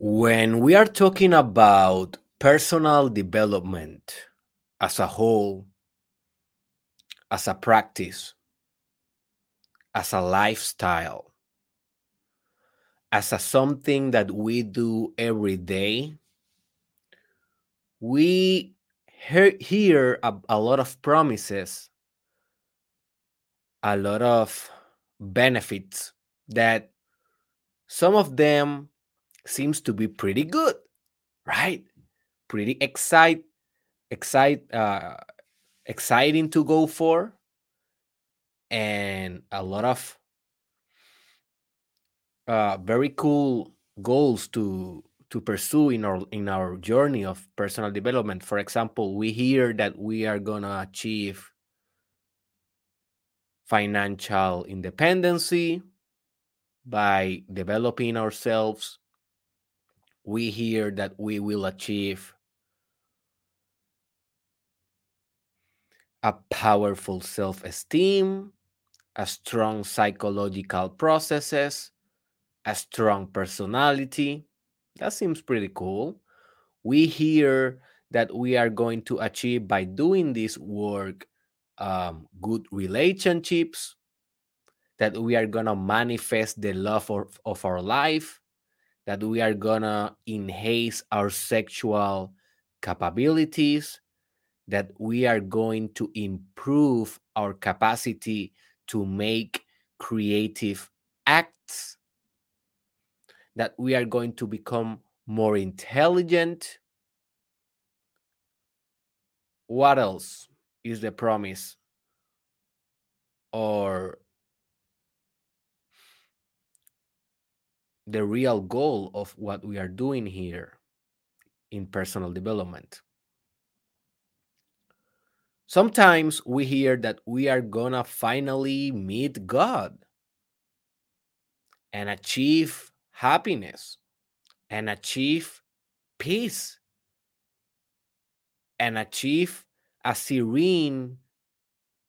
When we are talking about personal development as a whole, as a practice, as a lifestyle, as a something that we do every day, we hear a, a lot of promises, a lot of benefits that some of them seems to be pretty good, right? Pretty excite, excite, uh, exciting to go for, and a lot of uh, very cool goals to to pursue in our in our journey of personal development. For example, we hear that we are gonna achieve financial independency by developing ourselves we hear that we will achieve a powerful self esteem, a strong psychological processes, a strong personality. That seems pretty cool. We hear that we are going to achieve by doing this work um, good relationships, that we are going to manifest the love of, of our life, that we are gonna enhance our sexual capabilities, that we are going to improve our capacity to make creative acts, that we are going to become more intelligent. What else is the promise? Or the real goal of what we are doing here in personal development. Sometimes we hear that we are gonna finally meet God and achieve happiness and achieve peace and achieve a serene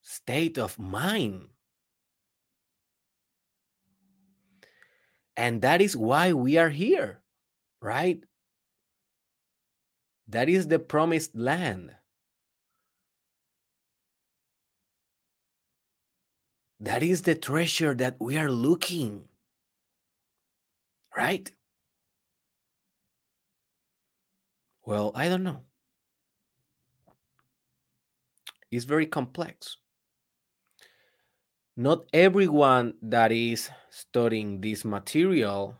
state of mind. And that is why we are here, right? That is the promised land. That is the treasure that we are looking, right? Well, I don't know. It's very complex not everyone that is studying this material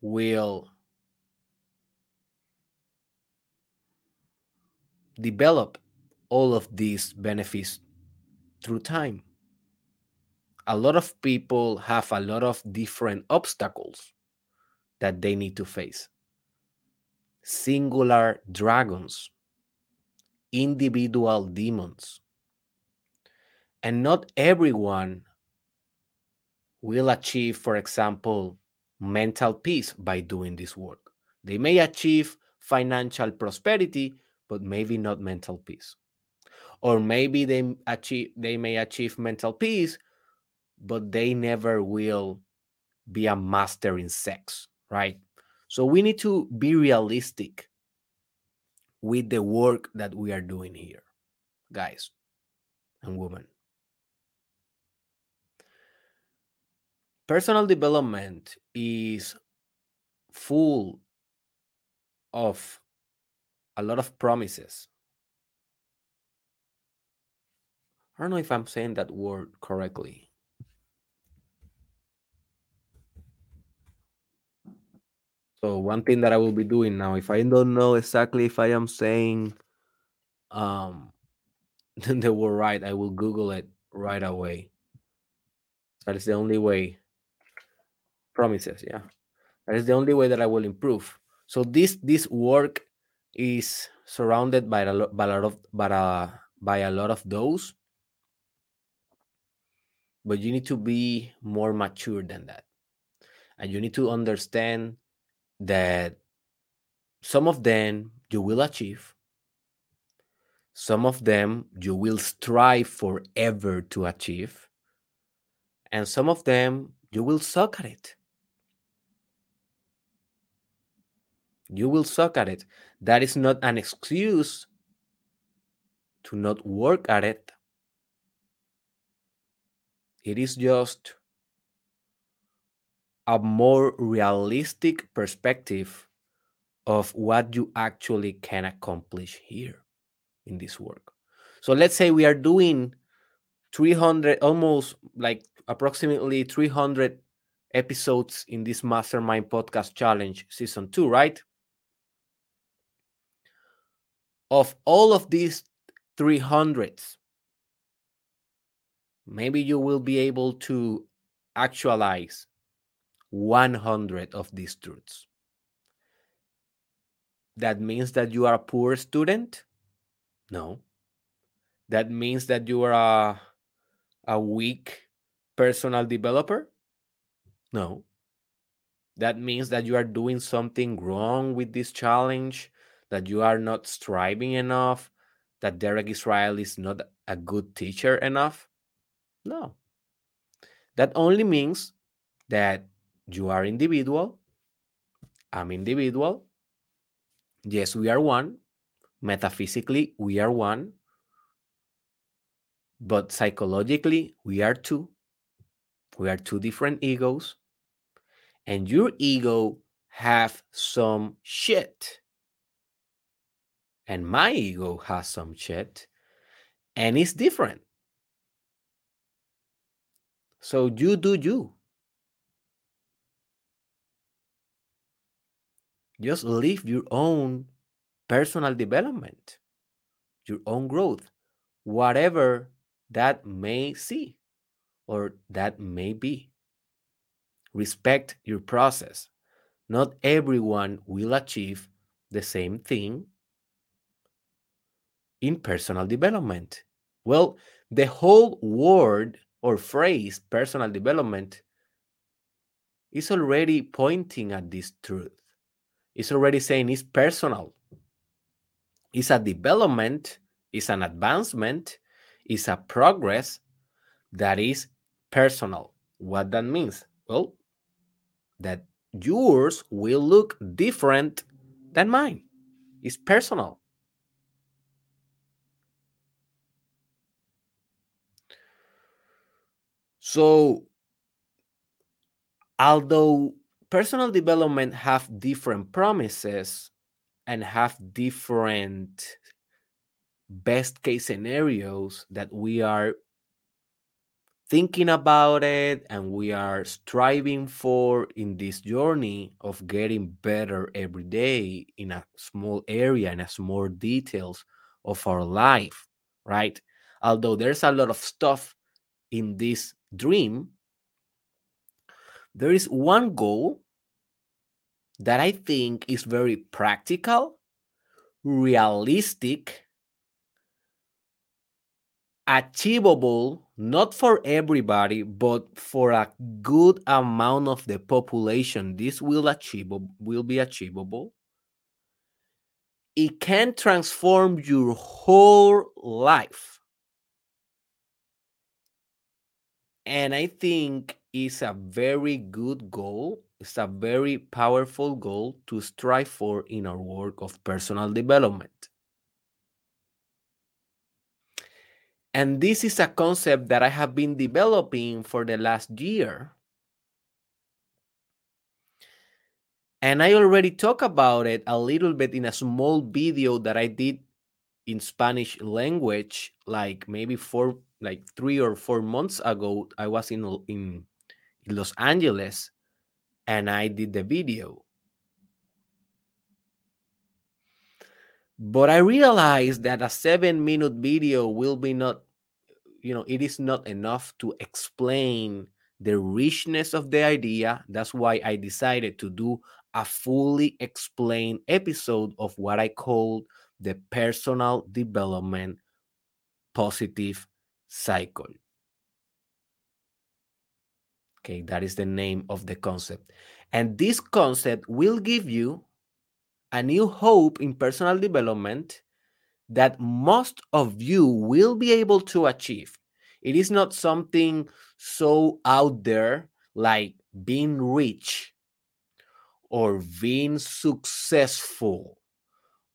will develop all of these benefits through time. A lot of people have a lot of different obstacles that they need to face. Singular dragons, individual demons, and not everyone will achieve, for example, mental peace by doing this work. They may achieve financial prosperity, but maybe not mental peace. Or maybe they achieve they may achieve mental peace, but they never will be a master in sex, right? So we need to be realistic with the work that we are doing here, guys and women. Personal development is full of a lot of promises. I don't know if I'm saying that word correctly. So one thing that I will be doing now, if I don't know exactly if I am saying um the word right, I will Google it right away. That is the only way promises yeah. That is the only way that i will improve. So this this work is surrounded by a lot by a lot of by a, by a lot of those. But you need to be more mature than that. And you need to understand that some of them you will achieve. Some of them you will strive forever to achieve. And some of them you will suck at it You will suck at it. That is not an excuse to not work at it. It is just a more realistic perspective of what you actually can accomplish here in this work. So let's say we are doing 300, almost like approximately 300 episodes in this Mastermind Podcast Challenge season two, right? Of all of these 300s, maybe you will be able to actualize 100 of these truths. That means that you are a poor student? No. That means that you are a, a weak personal developer? No. That means that you are doing something wrong with this challenge, that you are not striving enough, that Derek Israel is not a good teacher enough? No. That only means that you are individual. I'm individual. Yes, we are one. Metaphysically, we are one. But psychologically, we are two. We are two different egos. And your ego have some shit. And my ego has some shit. And it's different. So you do you. Just live your own personal development, your own growth, whatever that may see or that may be. Respect your process. Not everyone will achieve the same thing in personal development. Well, the whole word or phrase personal development is already pointing at this truth. It's already saying it's personal. It's a development, it's an advancement, it's a progress that is personal. What that means? Well, that yours will look different than mine. It's personal. So, although personal development have different promises and have different best case scenarios that we are thinking about it and we are striving for in this journey of getting better every day in a small area in a small details of our life right? Although there's a lot of stuff in this dream there is one goal that i think is very practical realistic achievable not for everybody but for a good amount of the population. This will achievable will be achievable. It can transform your whole life and i think it's a very good goal it's a very powerful goal to strive for in our work of personal development And this is a concept that I have been developing for the last year. And I already talked about it a little bit in a small video that I did in Spanish language, like maybe four, like three or four months ago. I was in in, Los Angeles, and I did the video. But I realized that a seven minute video will be not, you know, it is not enough to explain the richness of the idea. That's why I decided to do a fully explained episode of what I called the personal development positive cycle. Okay, that is the name of the concept. And this concept will give you a new hope in personal development that most of you will be able to achieve. It is not something so out there like being rich or being successful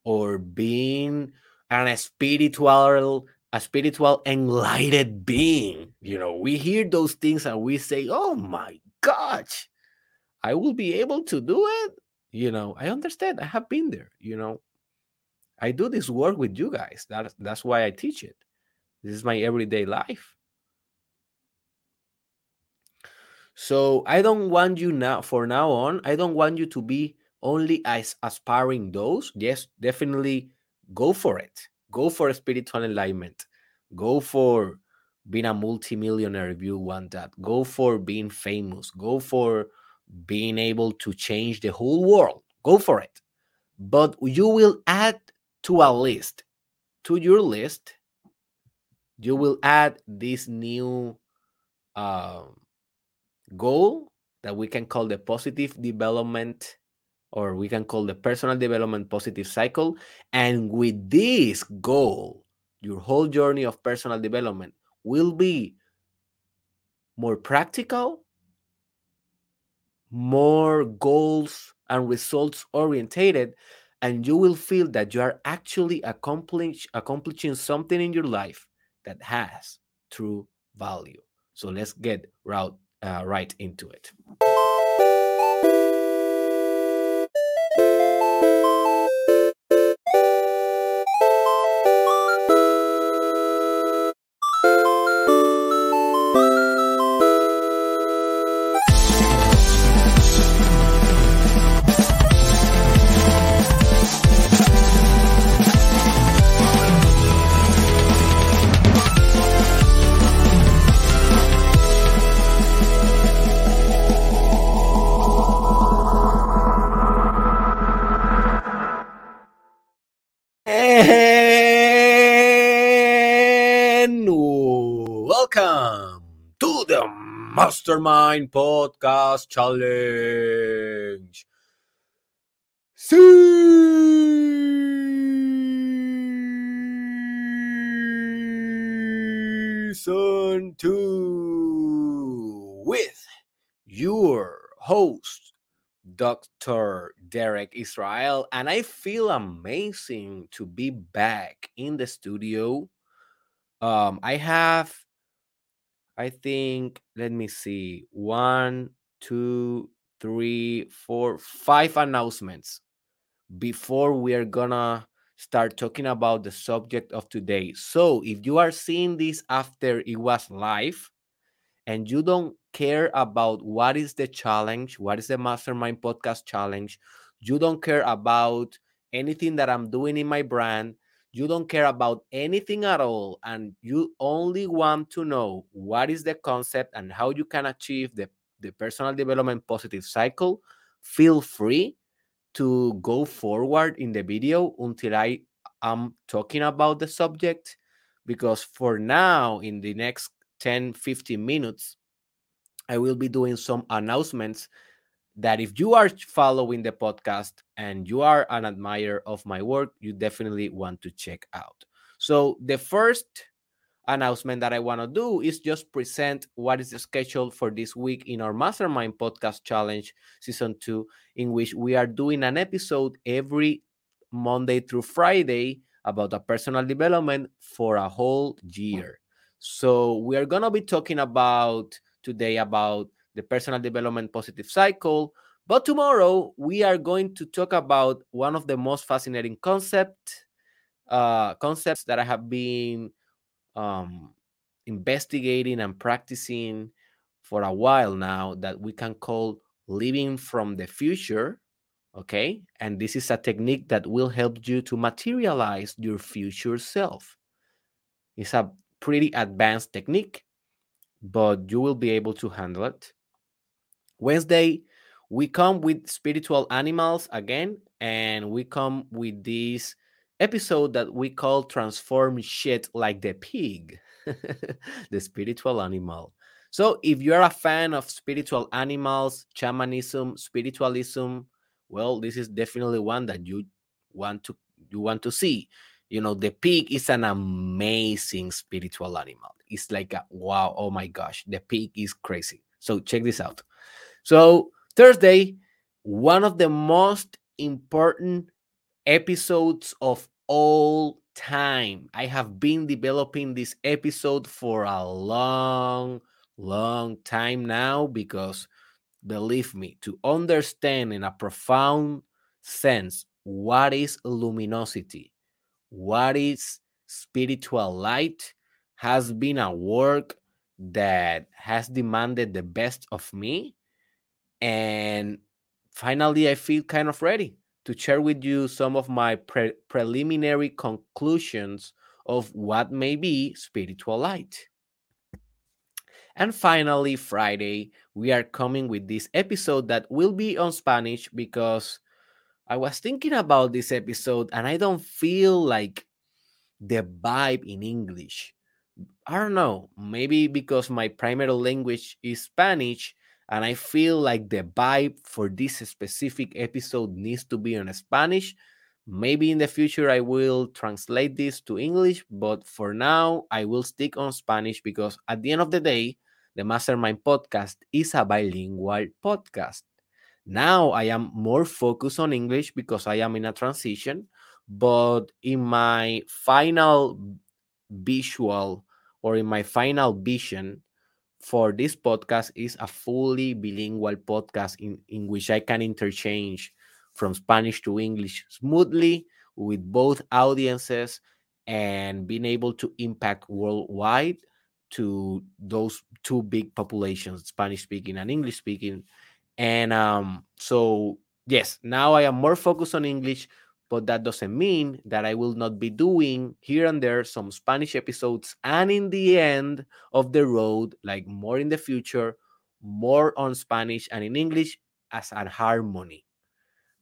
or being an spiritual a spiritual enlightened being you know we hear those things and we say oh my gosh i will be able to do it. You know i understand i have been there you know. I do this work with you guys that, that's why i teach it. This is my everyday life. So i don't want you now for now on i don't want you to be only as aspiring those. Yes definitely go for it go for a spiritual enlightenment. Go for being a multimillionaire if you want that. Go for being famous. Go for being able to change the whole world. Go for it. But you will add to a list to your list you will add this new uh, goal that we can call the positive development or we can call the personal development positive cycle. And with this goal, your whole journey of personal development will be more practical, more goals and results orientated, and you will feel that you are actually accomplish, accomplishing something in your life that has true value. So let's get right, uh, right into it. Mastermind Podcast Challenge. Season 2 with your host, Dr. Derek Israel. And I feel amazing to be back in the studio. Um, I have I think, let me see, one, two, three, four, five announcements before we are gonna start talking about the subject of today. So if you are seeing this after it was live and you don't care about what is the challenge, what is the Mastermind Podcast Challenge, you don't care about anything that I'm doing in my brand, you don't care about anything at all and you only want to know what is the concept and how you can achieve the, the personal development positive cycle feel free to go forward in the video until i am talking about the subject because for now in the next 10 15 minutes i will be doing some announcements that if you are following the podcast and you are an admirer of my work, you definitely want to check out. So, the first announcement that I want to do is just present what is the schedule for this week in our Mastermind Podcast Challenge Season 2, in which we are doing an episode every Monday through Friday about a personal development for a whole year. So, we are going to be talking about today about the personal development positive cycle. But tomorrow we are going to talk about one of the most fascinating concept uh, concepts that I have been um, investigating and practicing for a while now that we can call living from the future. Okay. And this is a technique that will help you to materialize your future self. It's a pretty advanced technique, but you will be able to handle it. Wednesday, we come with spiritual animals again, and we come with this episode that we call Transform Shit Like the Pig, the spiritual animal. So, if you're a fan of spiritual animals, shamanism, spiritualism, well, this is definitely one that you want to you want to see. You know, the pig is an amazing spiritual animal. It's like a wow, oh my gosh, the pig is crazy. So check this out. So Thursday, one of the most important episodes of all time. I have been developing this episode for a long, long time now because believe me, to understand in a profound sense what is luminosity, what is spiritual light, has been a work that has demanded the best of me. And finally, I feel kind of ready to share with you some of my pre- preliminary conclusions of what may be spiritual light. And finally, Friday, we are coming with this episode that will be on Spanish because I was thinking about this episode and I don't feel like the vibe in English. I don't know, maybe because my primary language is Spanish and I feel like the vibe for this specific episode needs to be on Spanish. Maybe in the future I will translate this to English, but for now I will stick on Spanish because at the end of the day, the Mastermind podcast is a bilingual podcast. Now I am more focused on English because I am in a transition, but in my final visual or in my final vision for this podcast is a fully bilingual podcast in, in which I can interchange from Spanish to English smoothly with both audiences and being able to impact worldwide to those two big populations, Spanish speaking and English speaking. And um, so, yes, now I am more focused on English, but that doesn't mean that I will not be doing here and there some Spanish episodes. And in the end of the road, like more in the future, more on Spanish and in English as a harmony.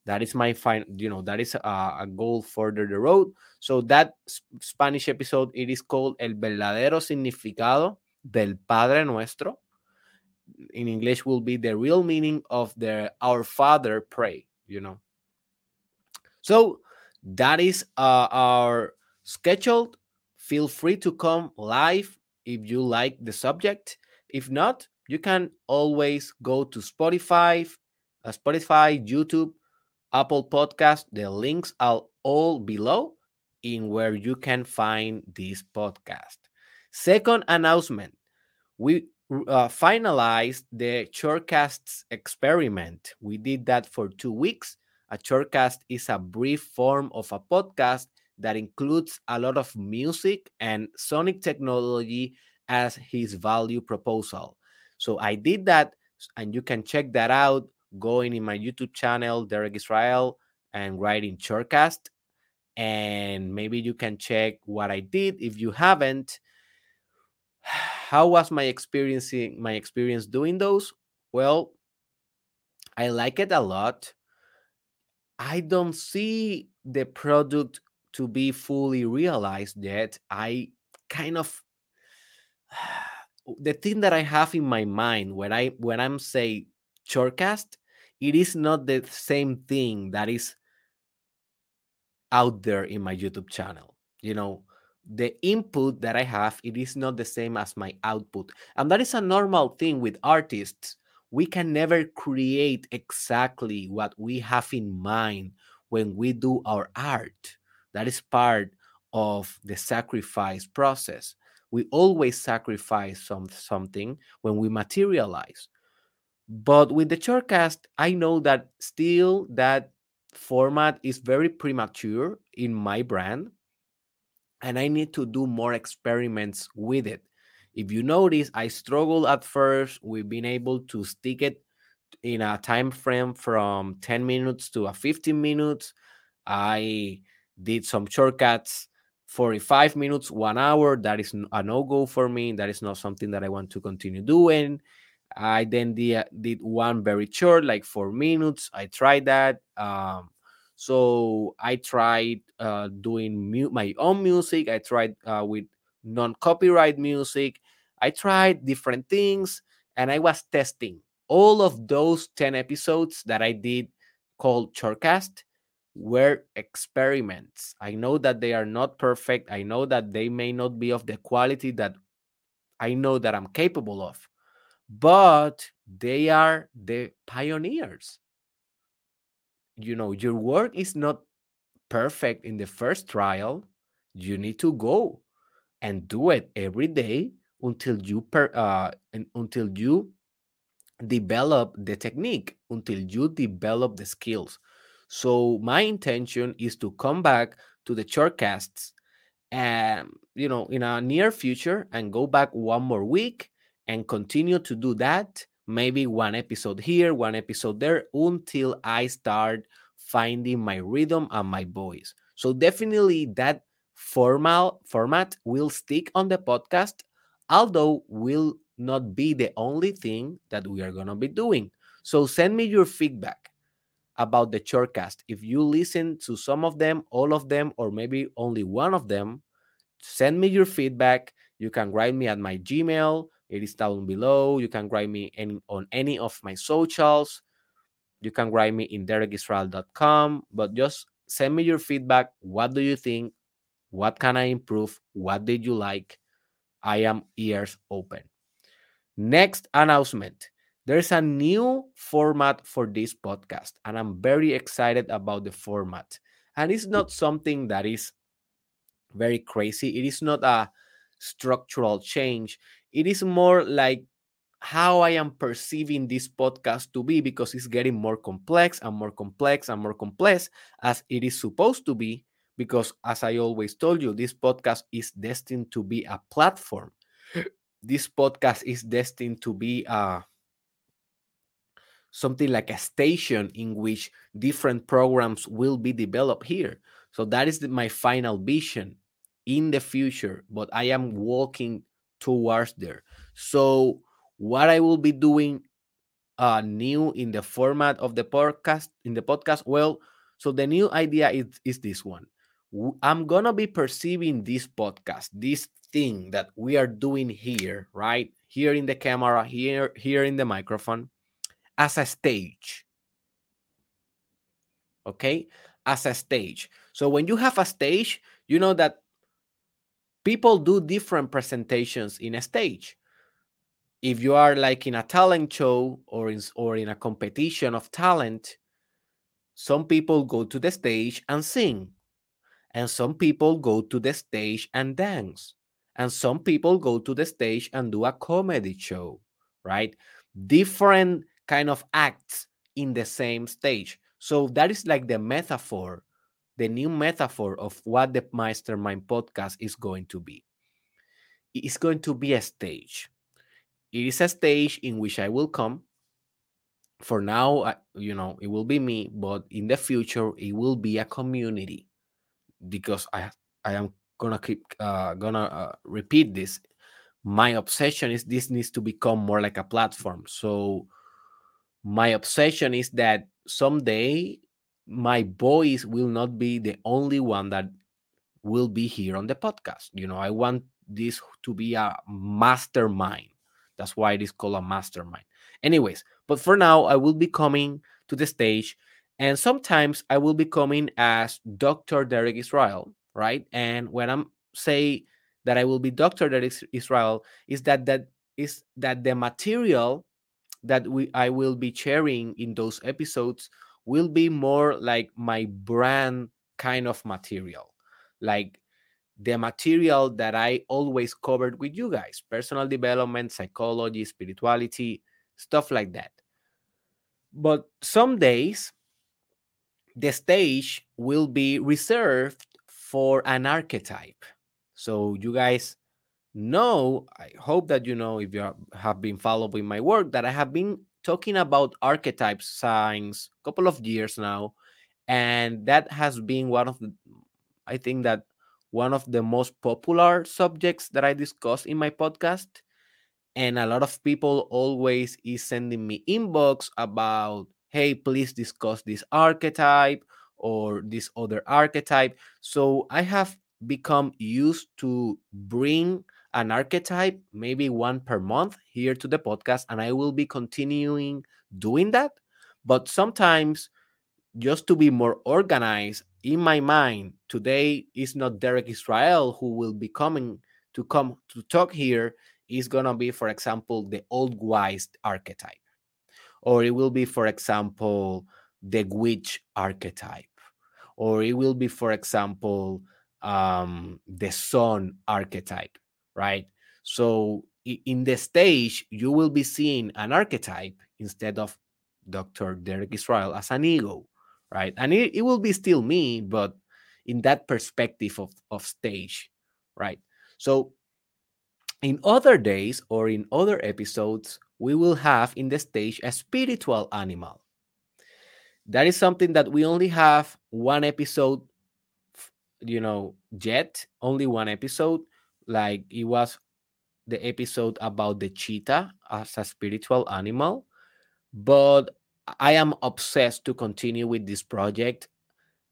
That is my fine, you know, that is a, a goal further the road. So that Spanish episode, it is called El verdadero significado del Padre Nuestro. In English will be the real meaning of the Our Father pray, you know. So that is uh, our scheduled. Feel free to come live if you like the subject. If not, you can always go to Spotify, uh, Spotify, YouTube, Apple Podcast. The links are all below in where you can find this podcast. Second announcement we uh, finalized the Shortcasts experiment. We did that for two weeks. A shortcast is a brief form of a podcast that includes a lot of music and sonic technology as his value proposal. So I did that, and you can check that out going in my YouTube channel, Derek Israel, and writing Shortcast. And maybe you can check what I did if you haven't. How was my experiencing my experience doing those? Well, I like it a lot. I don't see the product to be fully realized yet. I kind of the thing that I have in my mind when I when I'm say shortcast, it is not the same thing that is out there in my YouTube channel. You know, the input that I have, it is not the same as my output. And that is a normal thing with artists. We can never create exactly what we have in mind when we do our art. That is part of the sacrifice process. We always sacrifice some, something when we materialize. But with the shortcast, I know that still that format is very premature in my brand and I need to do more experiments with it. If you notice, I struggled at first with being able to stick it in a time frame from 10 minutes to a 15 minutes. I did some shortcasts 45 minutes, one hour. That is a no go for me. That is not something that I want to continue doing. I then did, did one very short, like four minutes. I tried that. Um, so I tried uh, doing mu- my own music. I tried uh, with non copyright music. I tried different things and I was testing all of those 10 episodes that I did called Shortcast were experiments. I know that they are not perfect. I know that they may not be of the quality that I know that I'm capable of, but they are the pioneers. you know your work is not perfect in the first trial you need to go and do it every day until you per uh until you develop the technique until you develop the skills. So my intention is to come back to the shortcasts and you know in a near future and go back one more week and continue to do that maybe one episode here one episode there until i start finding my rhythm and my voice. So definitely that formal format will stick on the podcast although will not be the only thing that we are going to be doing so send me your feedback about the shortcast if you listen to some of them all of them or maybe only one of them send me your feedback. You can write me at my Gmail. It is down below. You can write me any, on any of my socials. You can write me in derekisrael.com. But just send me your feedback. What do you think? What can I improve? What did you like? I am ears open. Next announcement there's a new format for this podcast, and I'm very excited about the format. And it's not something that is very crazy. It is not a structural change. It is more like how I am perceiving this podcast to be because it's getting more complex and more complex and more complex as it is supposed to be. Because, as I always told you, this podcast is destined to be a platform. This podcast is destined to be a something like a station in which different programs will be developed here. So that is the, my final vision in the future, but I am walking towards there. So what I will be doing uh new in the format of the podcast in the podcast well so the new idea is is this one i'm gonna be perceiving this podcast this thing that we are doing here right? Here in the camera here here in the microphone as a stage. Okay? As a stage. So when you have a stage you know that people do different presentations in a stage. If you are like in a talent show or in or in a competition of talent some people go to the stage and sing and some people go to the stage and dance and some people go to the stage and do a comedy show right different kind of acts in the same stage so that is like the metaphor the new metaphor of what the Mastermind podcast is going to be. It's going to be a stage. It is a stage in which I will come. For now, you know, it will be me, but in the future, it will be a community because I I am gonna keep uh, gonna uh, repeat this. My obsession is this needs to become more like a platform. So my obsession is that someday my voice will not be the only one that will be here on the podcast. You know, I want this to be a mastermind. That's why it is called a mastermind. Anyways, but for now, I will be coming to the stage, and sometimes I will be coming as Dr. Derek Israel, right? And when I'm say that I will be Dr. Derek Israel, is that that is that the material that we I will be sharing in those episodes will be more like my brand kind of material, like the material that I always covered with you guys personal development, psychology, spirituality, stuff like that. But some days, the stage will be reserved for an archetype. So, you guys know, I hope that you know if you have been following my work, that I have been talking about archetype signs a couple of years now and that has been one of the i think that one of the most popular subjects that i discuss in my podcast and a lot of people always is sending me inbox about hey please discuss this archetype or this other archetype so i have become used to bring an archetype, maybe one per month here to the podcast, and I will be continuing doing that. But sometimes, just to be more organized in my mind, today is not Derek Israel who will be coming to come to talk here. Is gonna be, for example, the old wise archetype, or it will be, for example, the witch archetype or it will be for example um, the sun archetype right? So in the stage you will be seeing an archetype instead of dr derek israel as an ego right? And it, it will be still me but in that perspective of, of stage right? So in other days or in other episodes we will have in the stage a spiritual animal. That is something that we only have one episode you know yet only one episode. Like it was the episode about the cheetah as a spiritual animal. But i am obsessed to continue with this project.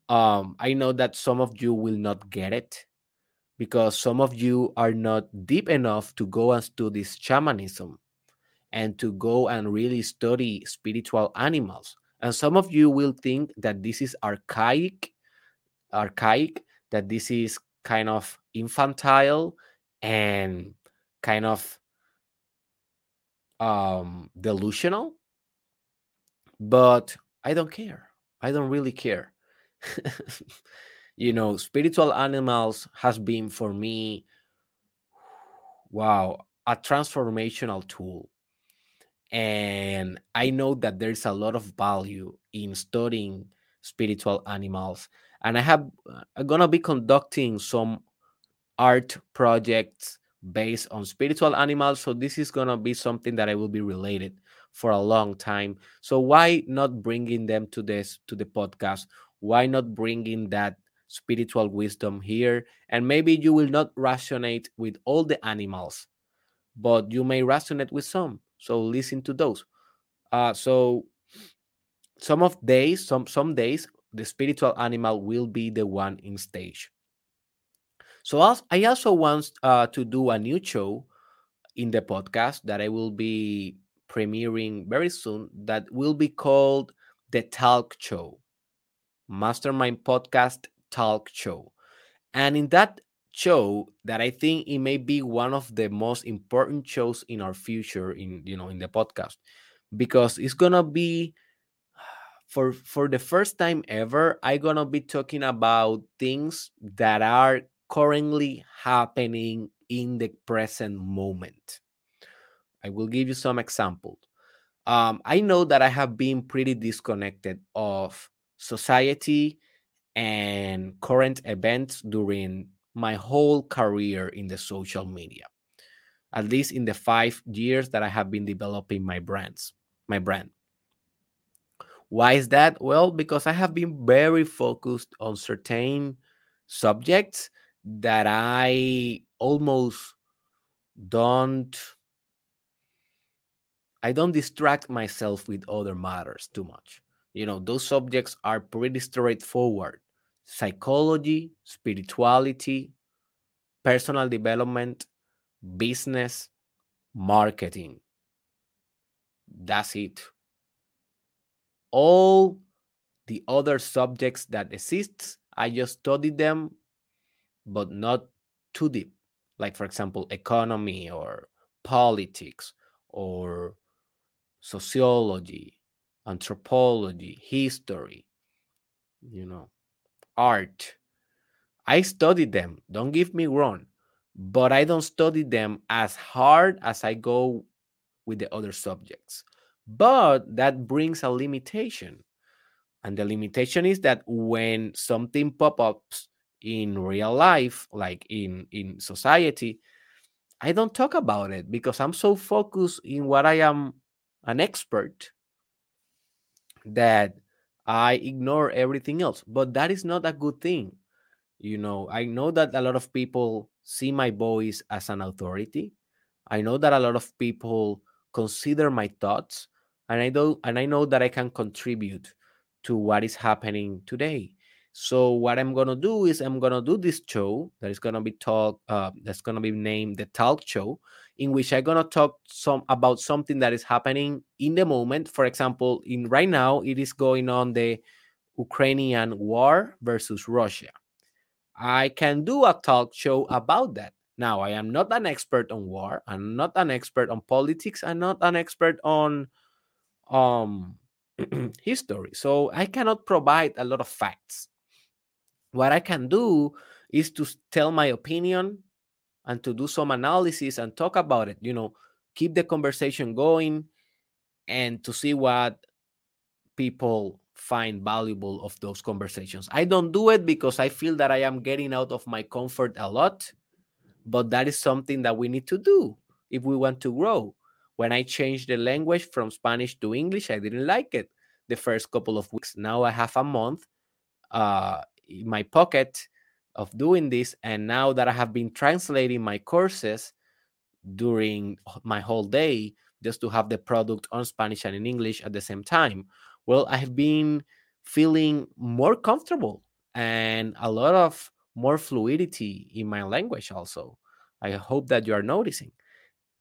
Um i know that some of you will not get it because some of you are not deep enough to go and study shamanism and to go and really study spiritual animals and some of you will think that this is archaic, archaic, that this is kind of infantile and kind of um, delusional. But I don't care. I don't really care. you know, spiritual animals has been for me, wow, a transformational tool and i know that there's a lot of value in studying spiritual animals and i have uh, i'm gonna be conducting some art projects based on spiritual animals so this is gonna be something that i will be related for a long time. So why not bringing them to this to the podcast? Why not bringing that spiritual wisdom here? And maybe you will not resonate with all the animals but you may resonate with some so listen to those. Uh, so some of days, some some days, the spiritual animal will be the one in stage. So I also want uh, to do a new show in the podcast that I will be premiering very soon. That will be called the Talk Show, Mastermind Podcast Talk Show, and in that show that I think it may be one of the most important shows in our future in you know in the podcast because it's gonna be for for the first time ever i gonna be talking about things that are currently happening in the present moment. I will give you some examples. Um, i know that i have been pretty disconnected of society and current events during my whole career in the social media, at least in the five years that I have been developing my brands, my brand. Why is that? Well, because I have been very focused on certain subjects that I almost don't I don't distract myself with other matters too much. You know, those subjects are pretty straightforward psychology, spirituality, personal development, business, marketing. That's it. All the other subjects that exist, I just studied them, but not too deep. Like, for example, economy or politics or sociology, anthropology, history, you know, art. I study them, don't give me wrong, but I don't study them as hard as I go with the other subjects. But that brings a limitation. And the limitation is that when something pop ups in real life, like in, in society, I don't talk about it because I'm so focused in what I am an expert that I ignore everything else. But that is not a good thing. You know, I know that a lot of people see my voice as an authority. I know that a lot of people consider my thoughts and I know and I know that I can contribute to what is happening today. So what I'm gonna do is I'm gonna do this show that is gonna be talk uh, that's gonna be named the Talk Show, in which I'm gonna talk some about something that is happening in the moment. For example, in right now it is going on the Ukrainian war versus Russia. I can do a talk show about that. Now, I am not an expert on war. I'm not an expert on politics. I'm not an expert on um history. So I cannot provide a lot of facts. What I can do is to tell my opinion and to do some analysis and talk about it, you know, keep the conversation going and to see what people find valuable of those conversations. I don't do it because I feel that I am getting out of my comfort a lot, but that is something that we need to do if we want to grow. When I changed the language from Spanish to English, I didn't like it the first couple of weeks. Now I have a month uh, in my pocket of doing this. And now that I have been translating my courses during my whole day, just to have the product on Spanish and in English at the same time, well, I have been feeling more comfortable and a lot of more fluidity in my language also. I hope that you are noticing.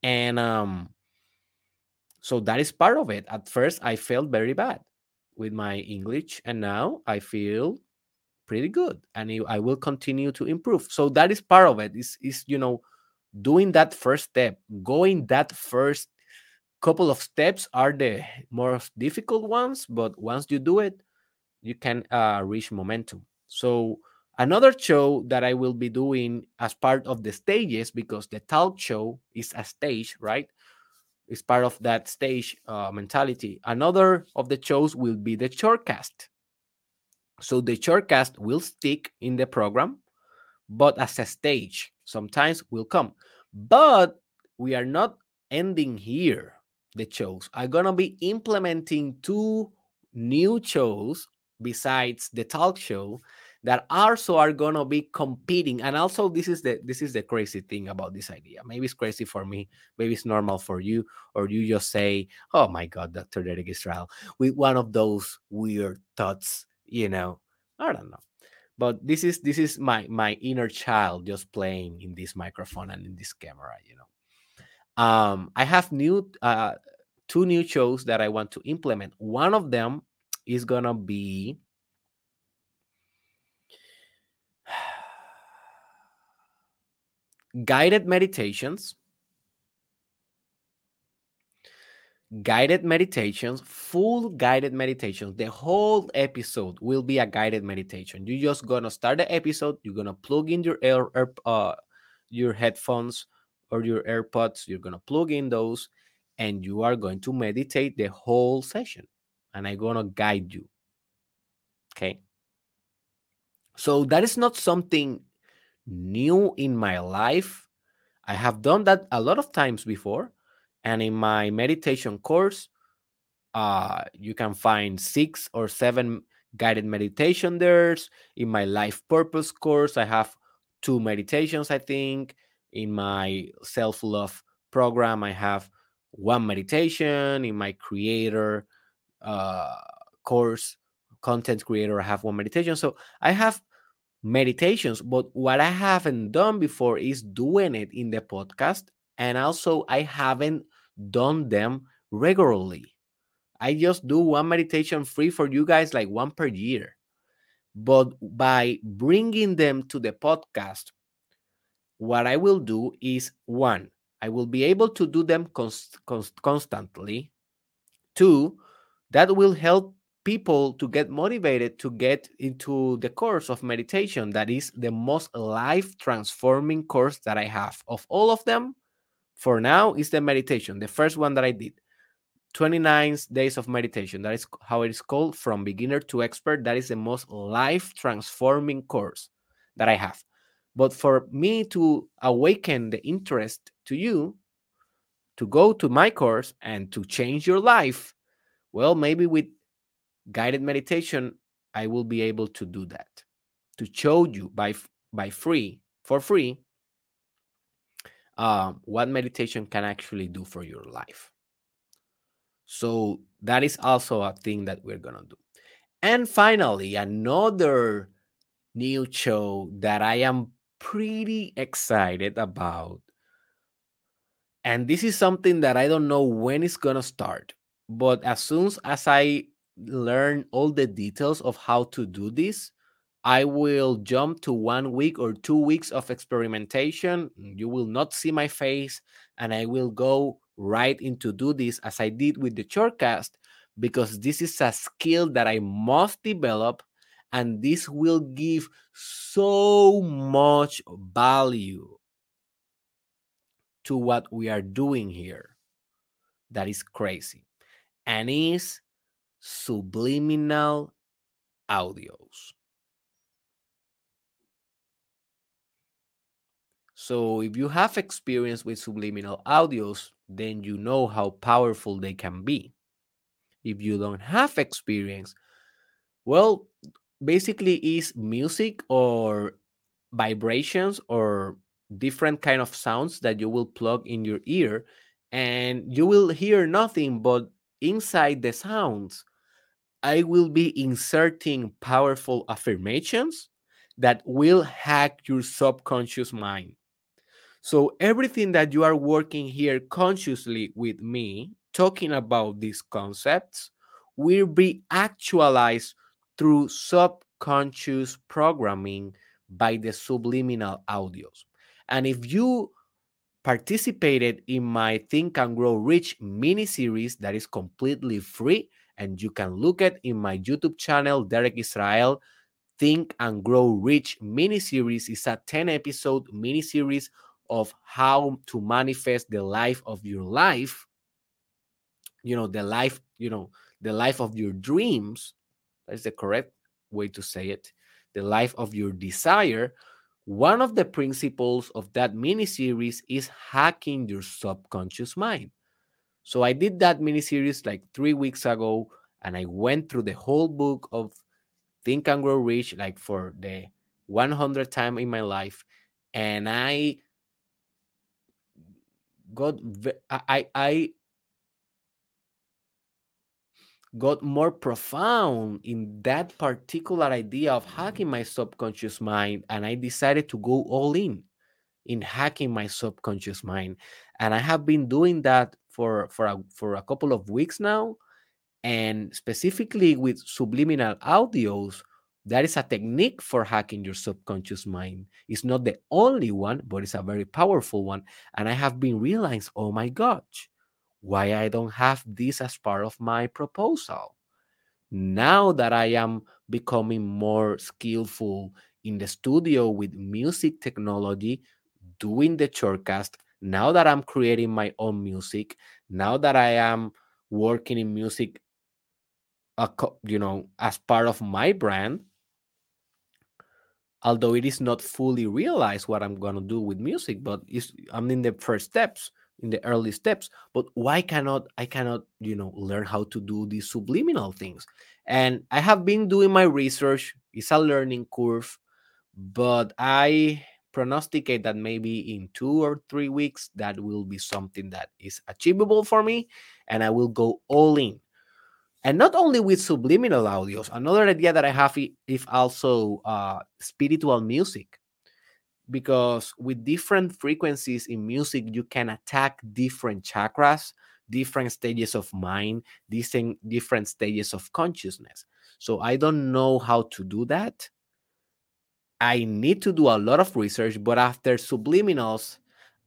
And um, so that is part of it. At first, I felt very bad with my English, and now I feel pretty good, and I will continue to improve. So that is part of it. Is is you know doing that first step, going that first couple of steps are the most difficult ones, but once you do it, you can uh, reach momentum. So another show that I will be doing as part of the stages, because the talk show is a stage, right? It's part of that stage uh, mentality. Another of the shows will be the shortcast. So the shortcast will stick in the program, but as a stage, sometimes will come. But we are not ending here the shows. I'm gonna be implementing two new shows besides the talk show that also are gonna be competing. And also, this is the this is the crazy thing about this idea. Maybe it's crazy for me, maybe it's normal for you, or you just say, "Oh my God, Dr. Derek Israel," with one of those weird thoughts. You know, I don't know. But this is this is my my inner child just playing in this microphone and in this camera you know. Um i have new uh two new shows that i want to implement. One of them is gonna be guided meditations guided meditations, full guided meditations. The whole episode will be a guided meditation. You're just gonna start the episode. You're gonna plug in your air, air uh, your headphones or your AirPods. You're gonna plug in those, and you are going to meditate the whole session. And I'm gonna guide you. Okay. So that is not something new in my life. I have done that a lot of times before and in my meditation course, uh, you can find six or seven guided meditation there's in my life purpose course i have two meditations i think. In my self-love program i have one meditation. In my creator uh, course content creator i have one meditation. So i have meditations but what i haven't done before is doing it in the podcast. And also I haven't done them regularly. I just do one meditation free for you guys, like one per year. But by bringing them to the podcast, what I will do is one, I will be able to do them const- const- constantly. Two, that will help people to get motivated to get into the course of meditation that is the most life transforming course that I have. Of all of them, for now is the meditation, the first one that I did. 29 days of meditation. That is how it is called from beginner to expert. That is the most life transforming course that I have. But for me to awaken the interest to you to go to my course and to change your life, well, maybe with guided meditation, I will be able to do that to show you by by free for free um, what meditation can actually do for your life. So that is also a thing that we're gonna do. And finally, another new show that I am pretty excited about. And this is something that I don't know when it's gonna start, but as soon as I learn all the details of how to do this, I will jump to one week or two weeks of experimentation. You will not see my face, and I will go right into do this as I did with the shortcast because this is a skill that I must develop and this will give so much value to what we are doing here. That is crazy. And is subliminal audios. So if you have experience with subliminal audios, then you know how powerful they can be. If you don't have experience, well, basically is music or vibrations or different kind of sounds that you will plug in your ear and you will hear nothing but inside the sounds I will be inserting powerful affirmations that will hack your subconscious mind. So, everything that you are working here consciously with me, talking about these concepts, will be actualized through subconscious programming by the subliminal audios. And if you participated in my Think and Grow Rich mini series that is completely free, and you can look at in my YouTube channel, Derek Israel. Think and Grow Rich mini series is a 10 episode mini series of how to manifest the life of your life. You know, the life, you know, the life of your dreams. That's the correct way to say it. The life of your desire. One of the principles of that mini series is hacking your subconscious mind. So I did that mini series like three weeks ago, and I went through the whole book of Think and Grow Rich like for the 100th time in my life, and I got I I got more profound in that particular idea of hacking my subconscious mind, and I decided to go all in in hacking my subconscious mind, and I have been doing that for for a, for a couple of weeks now and specifically with subliminal audios that is a technique for hacking your subconscious mind. It's not the only one but it's a very powerful one and i have been realizing oh my gosh why i don't have this as part of my proposal. Now that i am becoming more skillful in the studio with music technology doing the shortcast now that I'm creating my own music, now that I am working in music, you know, as part of my brand, although it is not fully realized what I'm gonna do with music, but I'm in the first steps, in the early steps. But why cannot I cannot, you know, learn how to do these subliminal things? And I have been doing my research. It's a learning curve, but I prognosticate that maybe in two or three weeks that will be something that is achievable for me and i will go all in and not only with subliminal audios another idea that i have is also uh, spiritual music. Because with different frequencies in music you can attack different chakras different stages of mind different different stages of consciousness. So i don't know how to do that. I need to do a lot of research, but after subliminals,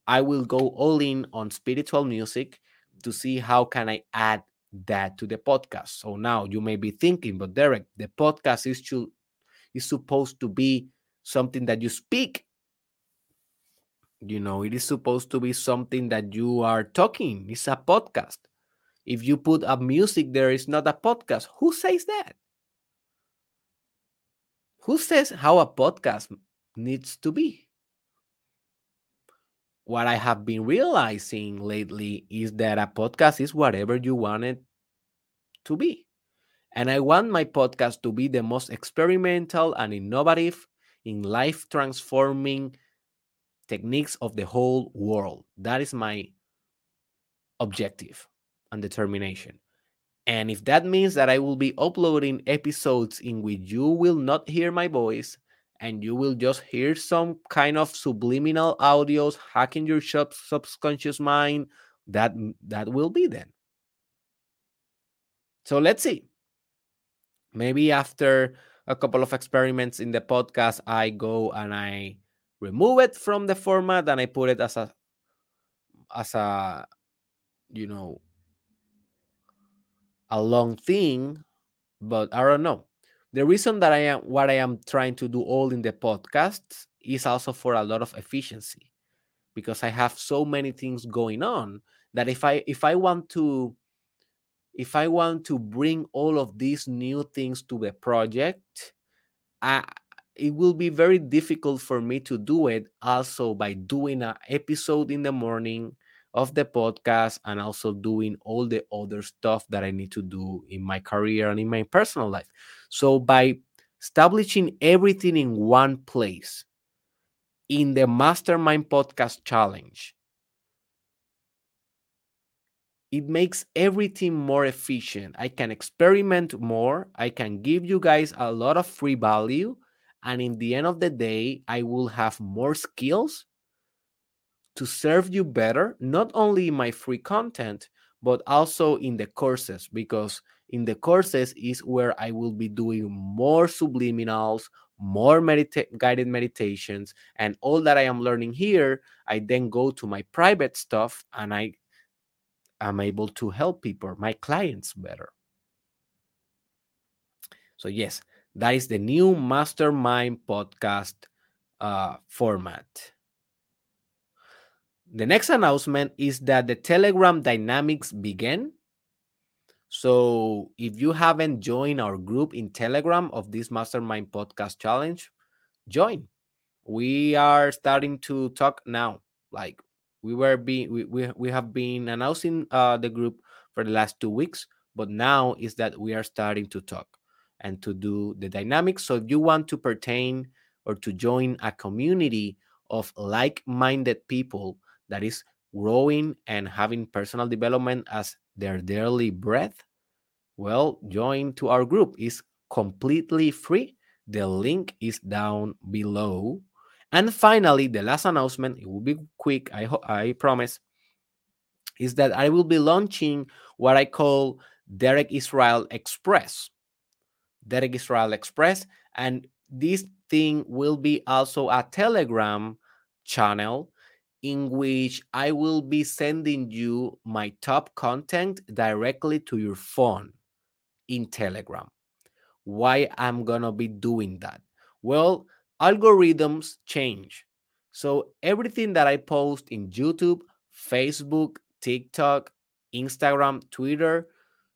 I will go all in on spiritual music to see how can I add that to the podcast. So now you may be thinking, but Derek, the podcast is to, is supposed to be something that you speak. You know, it is supposed to be something that you are talking. It's a podcast. If you put up music there, it's not a podcast. Who says that? Who says how a podcast needs to be? What I have been realizing lately is that a podcast is whatever you want it to be. And I want my podcast to be the most experimental and innovative in life transforming techniques of the whole world. That is my objective and determination. And if that means that I will be uploading episodes in which you will not hear my voice and you will just hear some kind of subliminal audios hacking your subconscious mind, that that will be then. So let's see. Maybe after a couple of experiments in the podcast, I go and I remove it from the format and I put it as a as a you know a long thing, but I don't know. The reason that I am what I am trying to do all in the podcasts is also for a lot of efficiency because I have so many things going on that if I if I want to if I want to bring all of these new things to the project, I, it will be very difficult for me to do it also by doing an episode in the morning of the podcast and also doing all the other stuff that I need to do in my career and in my personal life. So by establishing everything in one place in the Mastermind Podcast Challenge, it makes everything more efficient. I can experiment more. I can give you guys a lot of free value. And in the end of the day, I will have more skills to serve you better, not only in my free content, but also in the courses, because in the courses is where I will be doing more subliminals, more medita- guided meditations, and all that I am learning here. I then go to my private stuff and I am able to help people, my clients better. So, yes, that is the new Mastermind podcast uh, format. The next announcement is that the Telegram dynamics begin. So, if you haven't joined our group in Telegram of this Mastermind Podcast Challenge, join. We are starting to talk now. Like we were being we, we, we have been announcing uh, the group for the last two weeks but now is that we are starting to talk and to do the dynamics so if you want to pertain or to join a community of like-minded people that is growing and having personal development as their daily bread well join to our group is completely free the link is down below and finally, the last announcement, it will be quick, I, ho- I promise, is that I will be launching what I call Derek Israel Express. Derek Israel Express. And this thing will be also a Telegram channel in which I will be sending you my top content directly to your phone in Telegram. Why I'm going to be doing that? Well, algorithms change. So everything that I post in YouTube, Facebook, TikTok, Instagram, Twitter,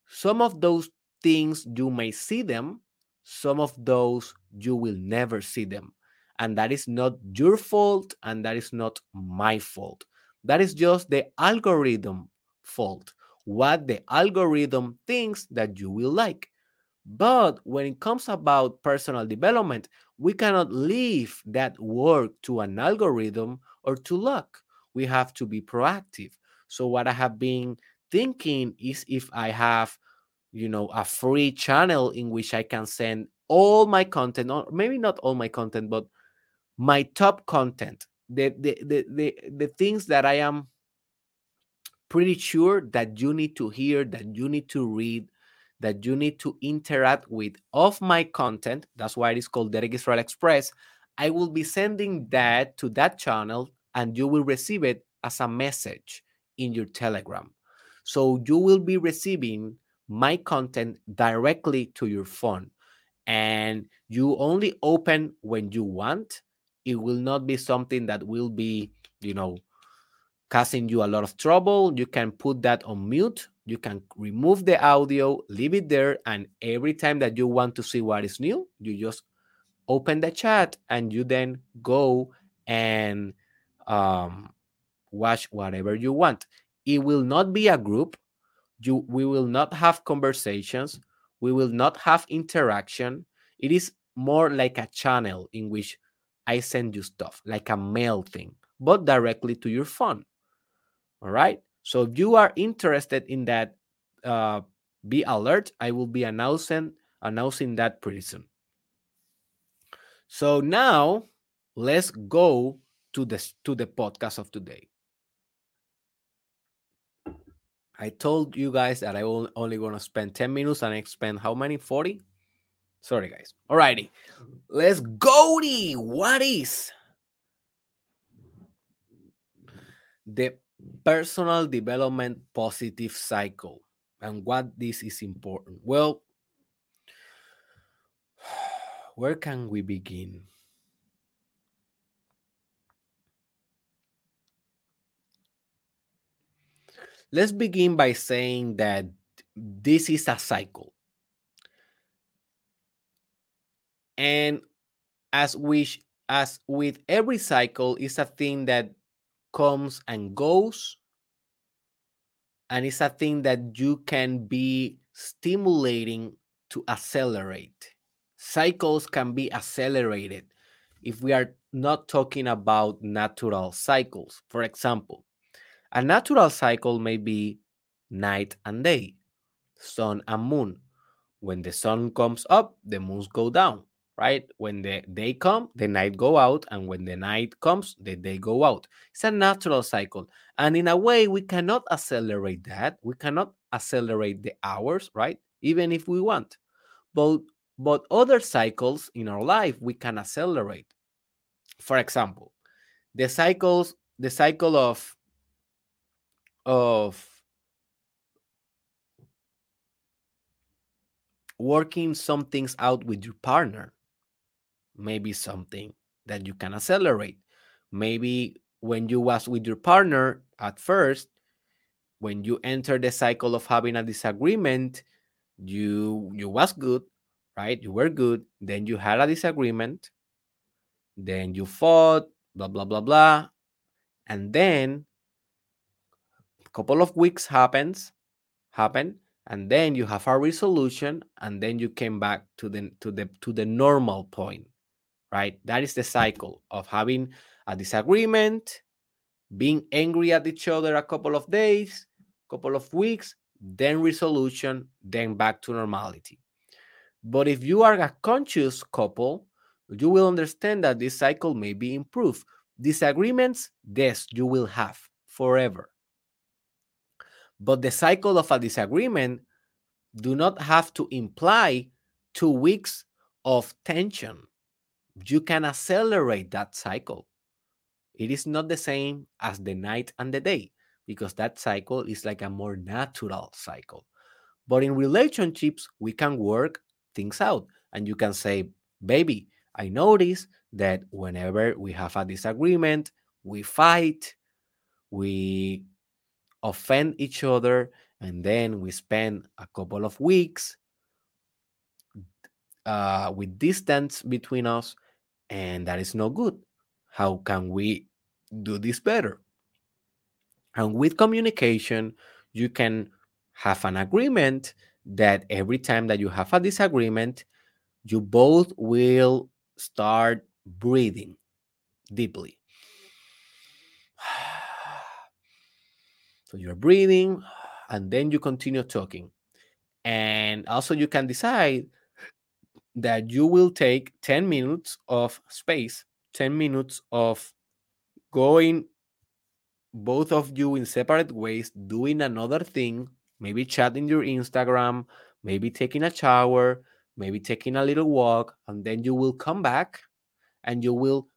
some of those things you may see them, some of those you will never see them. And that is not your fault and that is not my fault. That is just the algorithm fault. What the algorithm thinks that you will like. But when it comes about personal development, we cannot leave that work to an algorithm or to luck. We have to be proactive. So what I have been thinking is if I have, you know, a free channel in which I can send all my content, or maybe not all my content, but my top content, the the the the, the things that I am pretty sure that you need to hear, that you need to read, that you need to interact with of my content. That's why it is called Derek Israel Express. I will be sending that to that channel and you will receive it as a message in your Telegram. So you will be receiving my content directly to your phone and you only open when you want. It will not be something that will be, you know, causing you a lot of trouble. You can put that on mute you can remove the audio, leave it there, and every time that you want to see what is new, you just open the chat and you then go and um, watch whatever you want. It will not be a group. You, we will not have conversations. We will not have interaction. It is more like a channel in which I send you stuff, like a mail thing, but directly to your phone. All right. So if you are interested in that, uh, be alert. I will be announcing announcing that pretty soon. So now let's go to the to the podcast of today. I told you guys that I will only to spend 10 minutes and I spend how many? 40? Sorry, guys. Alrighty. Let's go. What is the personal development positive cycle. and what this is important. Well, where can we begin? Let's begin by saying that this is a cycle. And as we as with every cycle is a thing that comes and goes. And it's a thing that you can be stimulating to accelerate. Cycles can be accelerated if we are not talking about natural cycles. For example a natural cycle may be night and day sun and moon. When the sun comes up the moons go down right? When the day come, the night go out, and when the night comes, the day go out. It's a natural cycle. And in a way, we cannot accelerate that. We cannot accelerate the hours, right? Even if we want. But but other cycles in our life we can accelerate. For example, the cycles, the cycle of of working some things out with your partner maybe something that you can accelerate. Maybe when you was with your partner at first, when you enter the cycle of having a disagreement, you you was good, right? You were good. Then you had a disagreement. Then you fought, blah blah blah blah, and then a couple of weeks happens, happen, and then you have a resolution, and then you came back to the to the to the normal point right? That is the cycle of having a disagreement, being angry at each other a couple of days, couple of weeks, then resolution, then back to normality. But if you are a conscious couple, you will understand that this cycle may be improved. Disagreements, yes, you will have forever. But the cycle of a disagreement do not have to imply two weeks of tension you can accelerate that cycle. It is not the same as the night and the day because that cycle is like a more natural cycle. But in relationships, we can work things out. And you can say, baby, I notice that whenever we have a disagreement, we fight, we offend each other, and then we spend a couple of weeks uh, with distance between us, and that is no good. How can we do this better? And with communication, you can have an agreement that every time that you have a disagreement, you both will start breathing deeply. So you're breathing and then you continue talking. And also, you can decide that you will take 10 minutes of space, 10 minutes of going both of you in separate ways, doing another thing, maybe chatting your Instagram, maybe taking a shower, maybe taking a little walk, and then you will come back and you will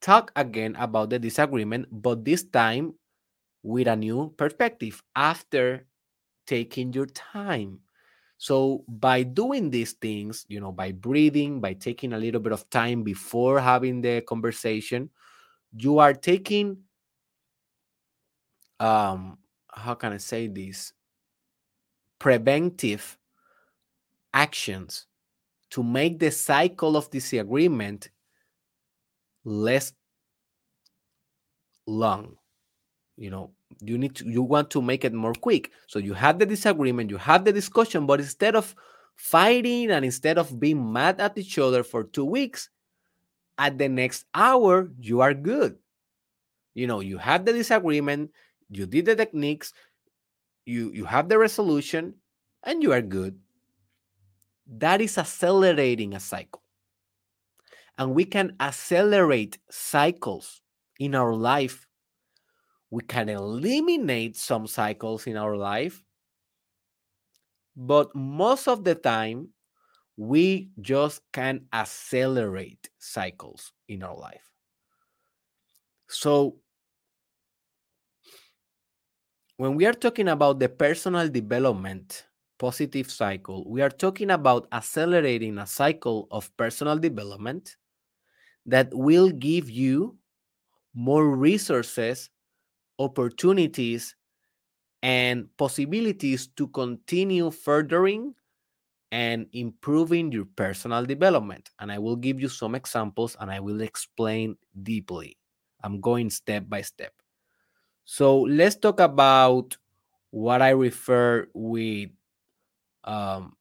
talk again about the disagreement, but this time with a new perspective after taking your time. So by doing these things, you know, by breathing, by taking a little bit of time before having the conversation, you are taking um how can I say this? preventive actions to make the cycle of disagreement less long you know you need to you want to make it more quick. So you have the disagreement you have the discussion but instead of fighting and instead of being mad at each other for two weeks at the next hour you are good. You know you have the disagreement you did the techniques you you have the resolution and you are good. That is accelerating a cycle. And we can accelerate cycles in our life we can eliminate some cycles in our life, but most of the time, we just can accelerate cycles in our life. So, when we are talking about the personal development positive cycle, we are talking about accelerating a cycle of personal development that will give you more resources, opportunities, and possibilities to continue furthering and improving your personal development. And I will give you some examples and I will explain deeply. I'm going step by step. So let's talk about what I refer with um,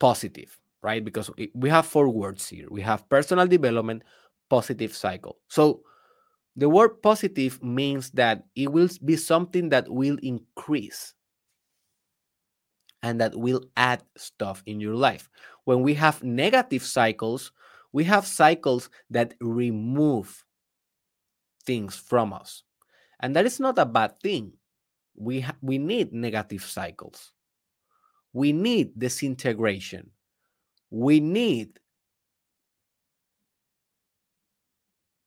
positive, right? Because we have four words here. We have personal development, positive cycle. So the word positive means that it will be something that will increase and that will add stuff in your life. When we have negative cycles, we have cycles that remove things from us. And that is not a bad thing. We, we need negative cycles. We need disintegration. We need,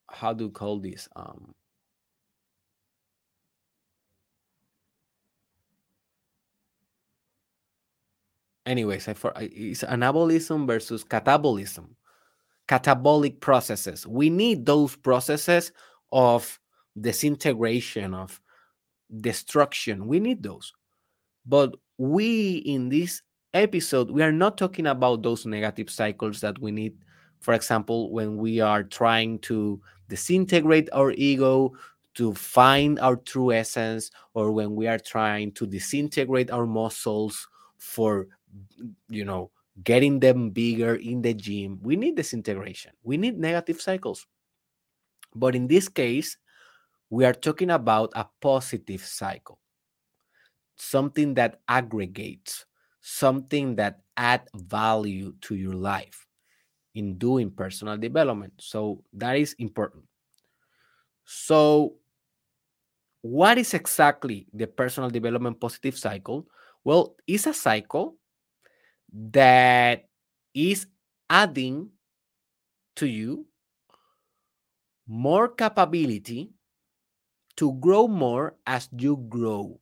how do you call this? Um, anyways, I for it's anabolism versus catabolism, catabolic processes. We need those processes of disintegration, of destruction. We need those. But we, in this episode, we are not talking about those negative cycles that we need. For example, when we are trying to disintegrate our ego to find our true essence, or when we are trying to disintegrate our muscles for you know, getting them bigger in the gym. We need disintegration. We need negative cycles. But in this case, we are talking about a positive cycle, something that aggregates, something that add value to your life in doing personal development. So that is important. So what is exactly the personal development positive cycle? Well, it's a cycle that is adding to you more capability to grow more as you grow.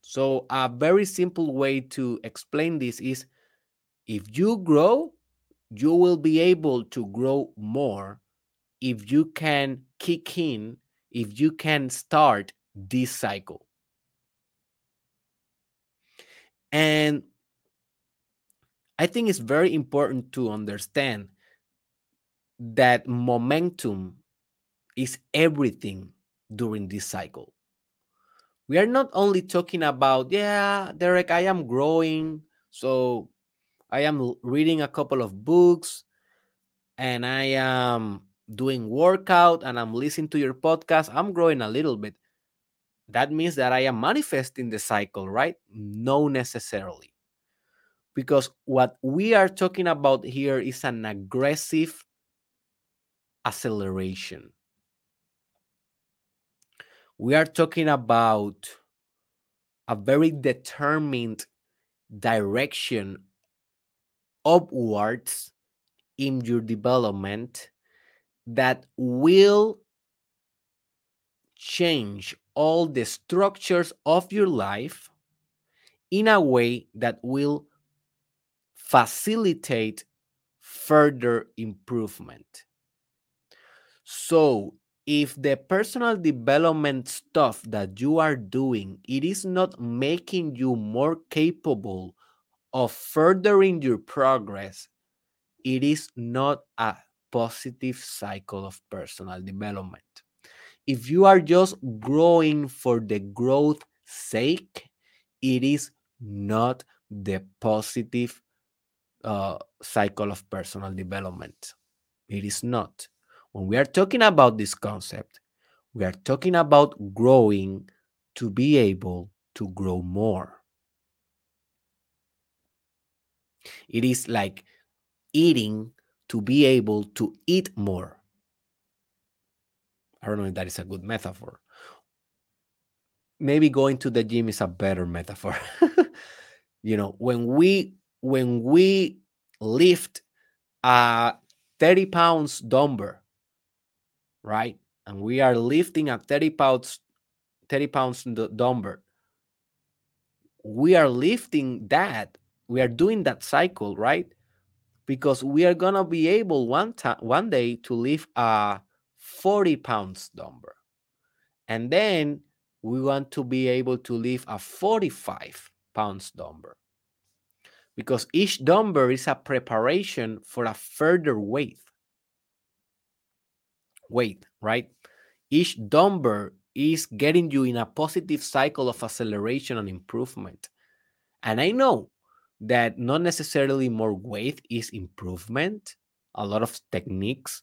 So, a very simple way to explain this is if you grow, you will be able to grow more if you can kick in, if you can start this cycle. And I think it's very important to understand that momentum is everything during this cycle. We are not only talking about, yeah, Derek, I am growing. So I am reading a couple of books and I am doing workout and I'm listening to your podcast. I'm growing a little bit that means that I am manifesting the cycle, right? No, necessarily. Because what we are talking about here is an aggressive acceleration. We are talking about a very determined direction upwards in your development that will change all the structures of your life in a way that will facilitate further improvement. So, if the personal development stuff that you are doing it is not making you more capable of furthering your progress it is not a positive cycle of personal development if you are just growing for the growth sake, it is not the positive uh, cycle of personal development. It is not. When we are talking about this concept, we are talking about growing to be able to grow more. It is like eating to be able to eat more. I don't know if that is a good metaphor. Maybe going to the gym is a better metaphor. you know, when we when we lift a 30 pounds dumbbell, right? and we are lifting a 30 pounds 30 pounds dumbbell we are lifting that we are doing that cycle right? Because we are gonna be able one time one day to lift a 40 pounds dumbbell. And then we want to be able to lift a 45 pounds dumbbell. Because each dumbbell is a preparation for a further weight. Weight right? Each dumbbell is getting you in a positive cycle of acceleration and improvement. And I know that not necessarily more weight is improvement. A lot of techniques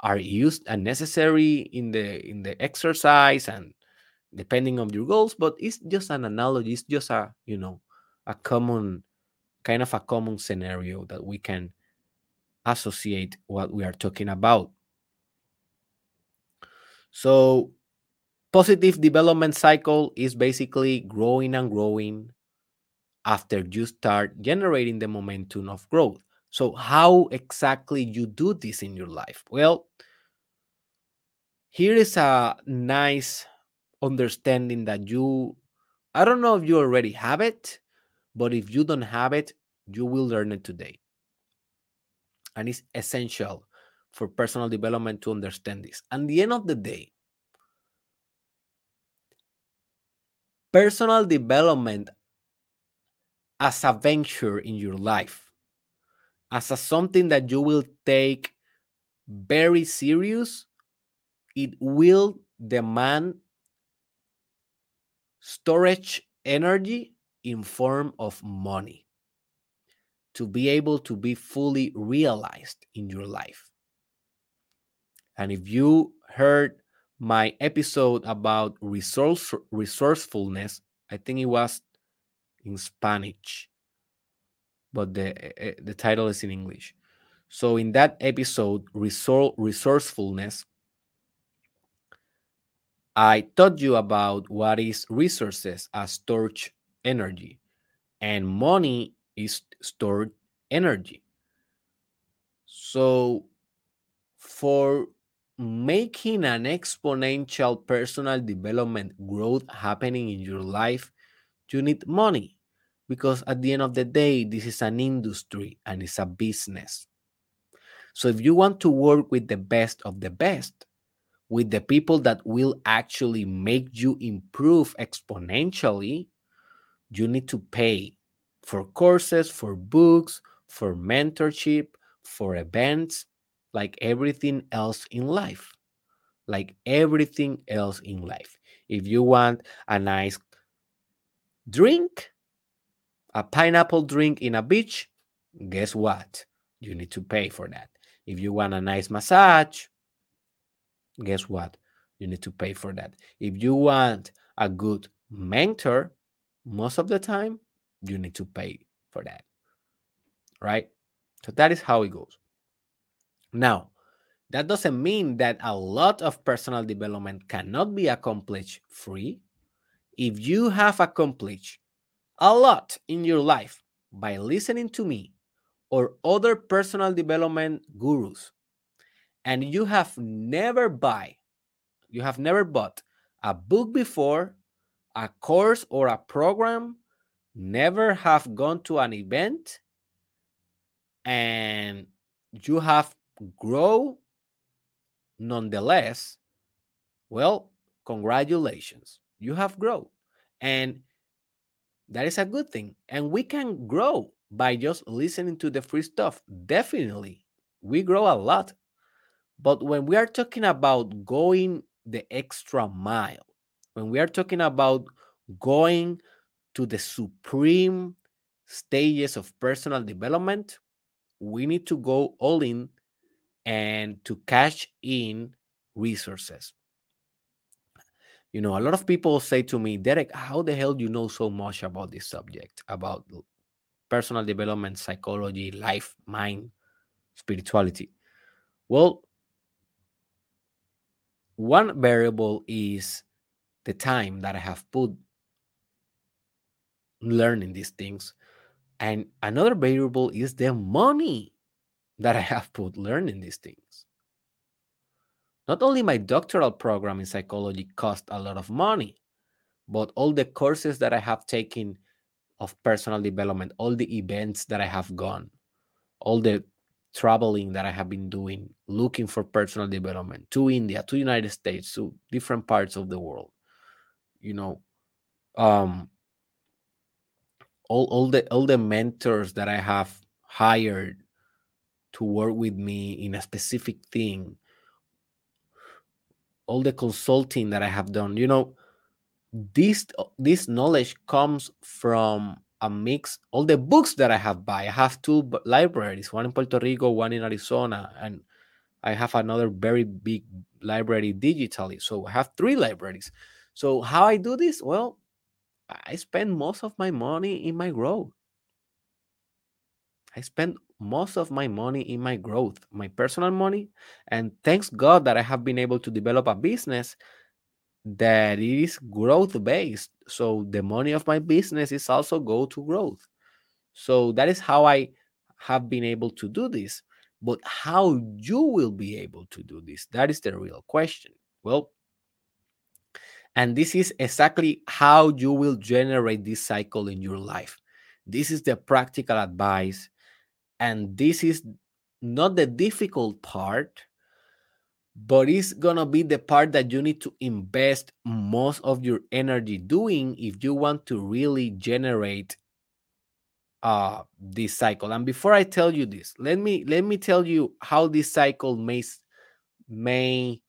are used and necessary in the in the exercise and depending on your goals, but it's just an analogy, it's just a, you know, a common kind of a common scenario that we can associate what we are talking about. So positive development cycle is basically growing and growing after you start generating the momentum of growth. So how exactly you do this in your life? Well, here is a nice understanding that you I don't know if you already have it, but if you don't have it, you will learn it today. And it's essential for personal development to understand this. At the end of the day, personal development as a venture in your life, as a something that you will take very serious, it will demand storage energy in form of money to be able to be fully realized in your life. And if you heard my episode about resource resourcefulness. I think it was in Spanish, but the eh, eh, the title is in English. So in that episode, resor- resourcefulness, I taught you about what is resources as storage energy, and money is stored energy. So for making an exponential personal development growth happening in your life, you need money because at the end of the day, this is an industry and it's a business. So if you want to work with the best of the best, with the people that will actually make you improve exponentially, you need to pay for courses, for books, for mentorship, for events, like everything else in life. Like everything else in life. If you want a nice drink, a pineapple drink in a beach, guess what? You need to pay for that. If you want a nice massage, guess what? You need to pay for that. If you want a good mentor, most of the time, you need to pay for that. Right? So that is how it goes. Now, that doesn't mean that a lot of personal development cannot be accomplished free. If you have accomplished a lot in your life by listening to me or other personal development gurus, and you have never buy, you have never bought a book before, a course or a program, never have gone to an event, and you have grow nonetheless, well, congratulations. You have grown. And that is a good thing. And we can grow by just listening to the free stuff. Definitely. We grow a lot. But when we are talking about going the extra mile, when we are talking about going to the supreme stages of personal development, we need to go all in and to cash in resources. You know, a lot of people say to me, Derek, how the hell do you know so much about this subject, about personal development, psychology, life, mind, spirituality? Well, one variable is the time that I have put learning these things. And another variable is the money that I have put learning these things. Not only my doctoral program in psychology cost a lot of money, but all the courses that I have taken of personal development, all the events that I have gone, all the traveling that I have been doing, looking for personal development to India, to United States, to different parts of the world. You know, um, all, all the all the mentors that I have hired to work with me in a specific thing, all the consulting that I have done, you know, this this knowledge comes from a mix all the books that i have buy. I have two libraries one in puerto rico one in arizona and i have another very big library digitally. So i have three libraries. So how i do this? Well i spend most of my money in my growth i spend most of my money in my growth my personal money and thanks god that i have been able to develop a business that is growth based. So the money of my business is also go to growth. So that is how i have been able to do this. But how you will be able to do this that is the real question. Well and this is exactly how you will generate this cycle in your life. This is the practical advice and this is not the difficult part but it's gonna be the part that you need to invest most of your energy doing if you want to really generate uh this cycle. And before i tell you this let me let me tell you how this cycle may may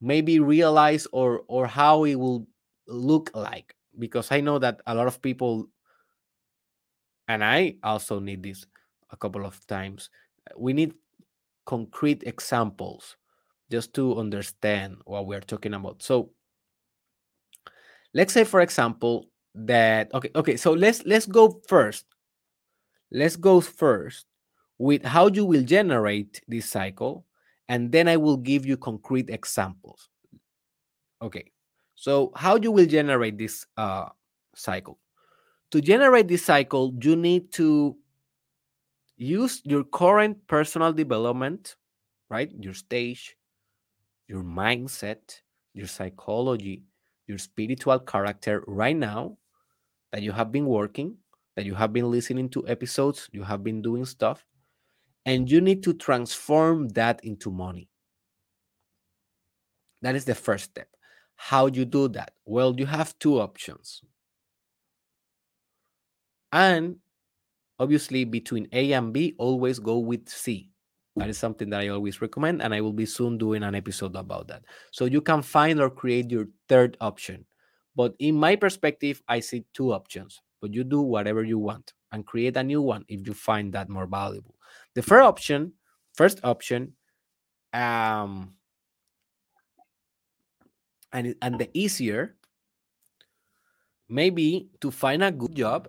maybe realize or or how it will look like because i know that a lot of people and i also need this a couple of times we need concrete examples just to understand what we're talking about. So let's say for example that okay okay so let's let's go first. Let's go first with how you will generate this cycle and then I will give you concrete examples. Okay. So how you will generate this uh cycle? To generate this cycle, you need to use your current personal development, right? Your stage, your mindset, your psychology, your spiritual character right now that you have been working, that you have been listening to episodes, you have been doing stuff, and you need to transform that into money. That is the first step. How you do that? Well, you have two options. And obviously between A and B, always go with C. That is something that I always recommend, and I will be soon doing an episode about that. So you can find or create your third option. But in my perspective, I see two options, but you do whatever you want and create a new one if you find that more valuable. The first option, first option, um, and and the easier, maybe to find a good job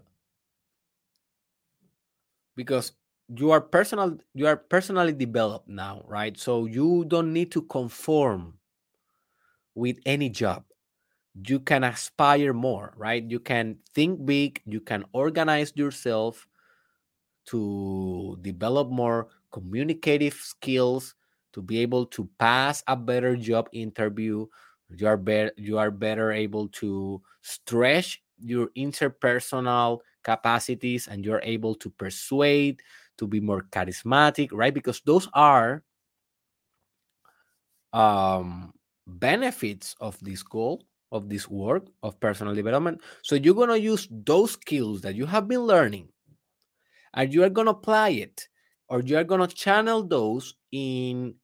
because you are personal you are personally developed now right? So you don't need to conform with any job. You can aspire more right? You can think big you can organize yourself to develop more communicative skills to be able to pass a better job interview. You are better you are better able to stretch your interpersonal capacities and you're able to persuade, to be more charismatic, right? Because those are um, benefits of this goal, of this work, of personal development. So you're going to use those skills that you have been learning and you are going to apply it or you are going to channel those in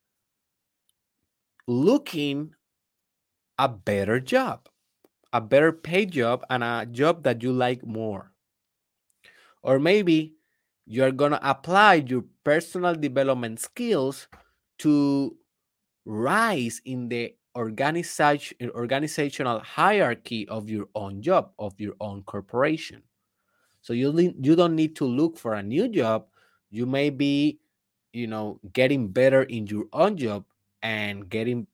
looking a better job, a better paid job, and a job that you like more. Or maybe you're going to apply your personal development skills to rise in the organization organizational hierarchy of your own job of your own corporation. So you you don't need to look for a new job. You may be you know getting better in your own job and getting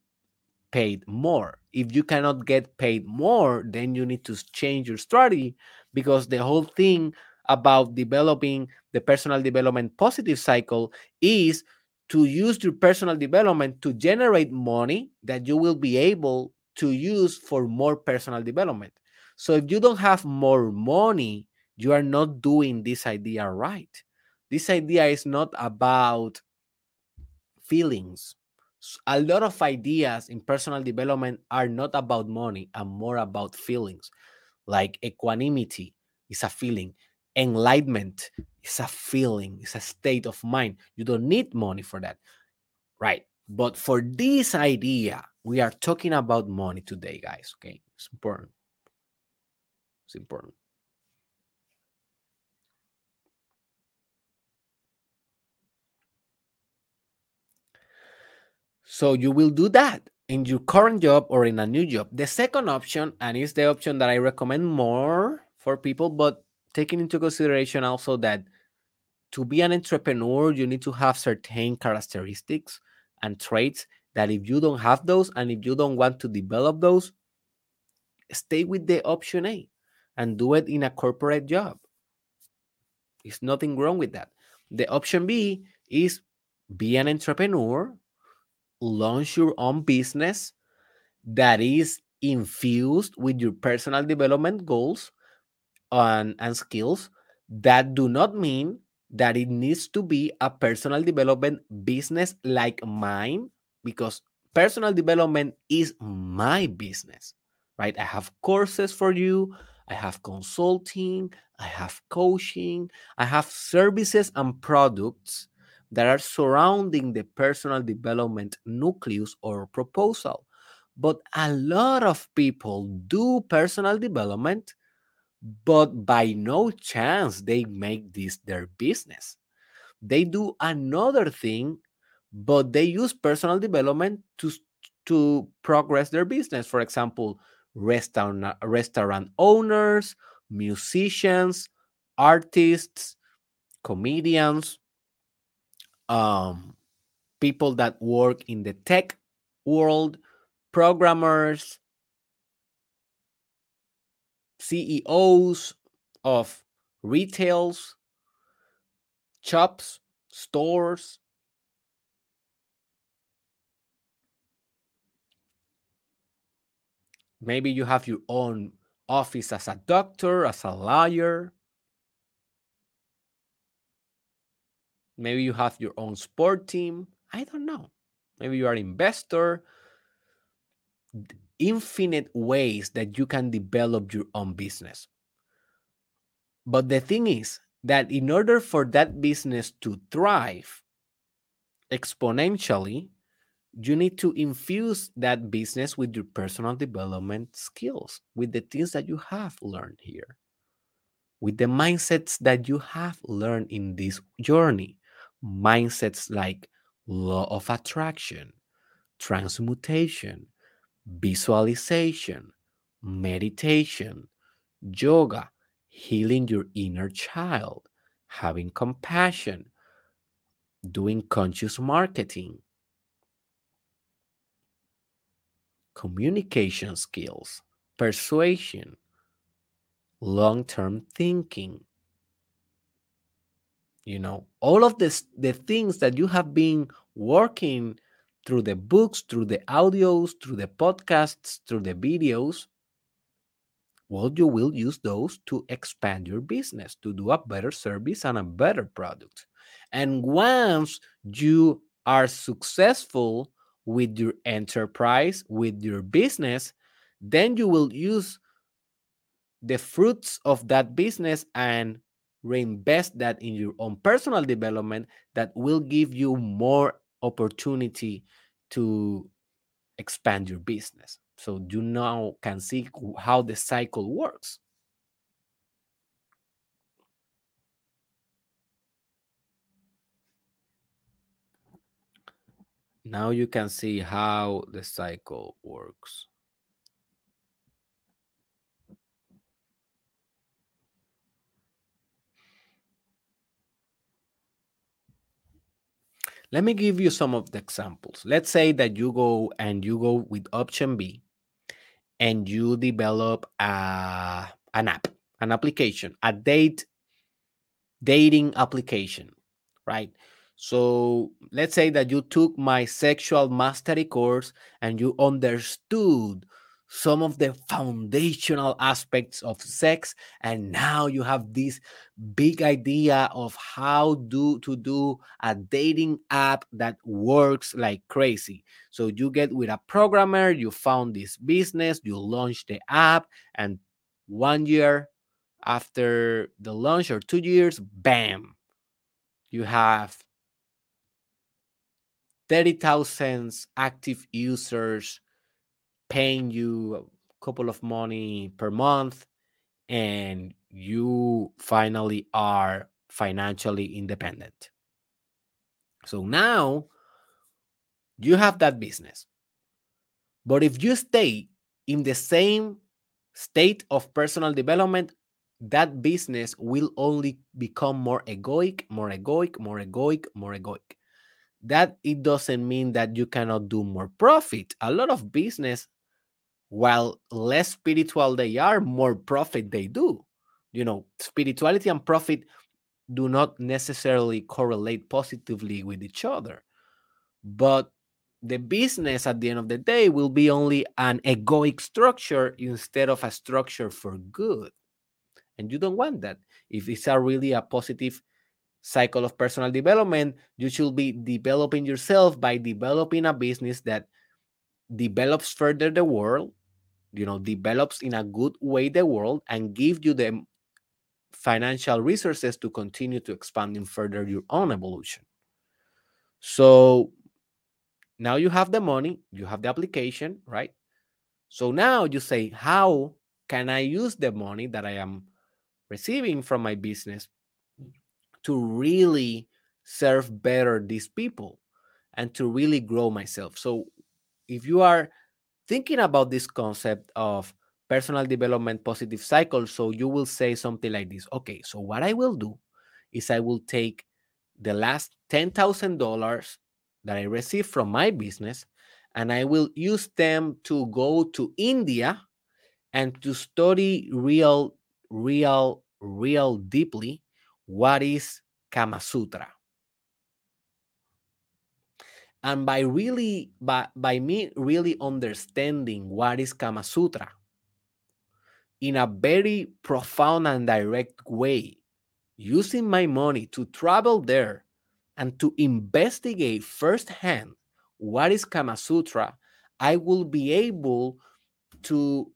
paid more if you cannot get paid more then you need to change your strategy because the whole thing about developing the personal development positive cycle is to use your personal development to generate money that you will be able to use for more personal development. So if you don't have more money, you are not doing this idea right. This idea is not about feelings. A lot of ideas in personal development are not about money and more about feelings. Like equanimity is a feeling, enlightenment is a feeling, it's a state of mind. You don't need money for that. Right. But for this idea, we are talking about money today, guys. Okay. It's important. It's important. So you will do that in your current job or in a new job. The second option, and it's the option that I recommend more for people, but taking into consideration also that to be an entrepreneur, you need to have certain characteristics and traits that if you don't have those and if you don't want to develop those, stay with the option A and do it in a corporate job. There's nothing wrong with that. The option B is be an entrepreneur launch your own business that is infused with your personal development goals and, and skills that do not mean that it needs to be a personal development business like mine because personal development is my business right? I have courses for you i have consulting i have coaching i have services and products that are surrounding the personal development nucleus or proposal. But a lot of people do personal development, but by no chance they make this their business. They do another thing, but they use personal development to, to progress their business. For example, restaurant, restaurant owners, musicians, artists, comedians, um, people that work in the tech world, programmers, CEOs of retails, shops, stores. Maybe you have your own office as a doctor, as a lawyer, Maybe you have your own sport team. I don't know. Maybe you are an investor. Infinite ways that you can develop your own business. But the thing is that in order for that business to thrive exponentially, you need to infuse that business with your personal development skills, with the things that you have learned here, with the mindsets that you have learned in this journey mindsets like law of attraction, transmutation, visualization, meditation, yoga, healing your inner child, having compassion, doing conscious marketing, communication skills, persuasion, long term thinking, you know all of this the things that you have been working through the books through the audios through the podcasts through the videos well you will use those to expand your business to do a better service and a better product. And once you are successful with your enterprise with your business then you will use the fruits of that business and reinvest that in your own personal development that will give you more opportunity to expand your business. So you now can see how the cycle works. Now you can see how the cycle works Let me give you some of the examples. Let's say that you go and you go with option B and you develop a, an app, an application, a date dating application, right? So let's say that you took my sexual mastery course and you understood some of the foundational aspects of sex and now you have this big idea of how do to do a dating app that works like crazy. So you get with a programmer you found this business you launch the app and one year after the launch or two years bam you have 30,000 active users paying you a couple of money per month and you finally are financially independent. So now you have that business. But if you stay in the same state of personal development, that business will only become more egoic, more egoic, more egoic, more egoic. That it doesn't mean that you cannot do more profit. A lot of business while less spiritual they are, more profit they do. You know, spirituality and profit do not necessarily correlate positively with each other. But the business at the end of the day will be only an egoic structure instead of a structure for good. And you don't want that. If it's a really a positive cycle of personal development, you should be developing yourself by developing a business that develops further the world you know develops in a good way the world and give you the financial resources to continue to expand and further your own evolution. So now you have the money you have the application right? So now you say how can i use the money that i am receiving from my business to really serve better these people and to really grow myself? So if you are thinking about this concept of personal development positive cycle so you will say something like this okay so what i will do is i will take the last $10000 that i received from my business and i will use them to go to india and to study real real real deeply what is kama sutra and by really by, by me really understanding what is kama sutra in a very profound and direct way using my money to travel there and to investigate firsthand what is kama sutra i will be able to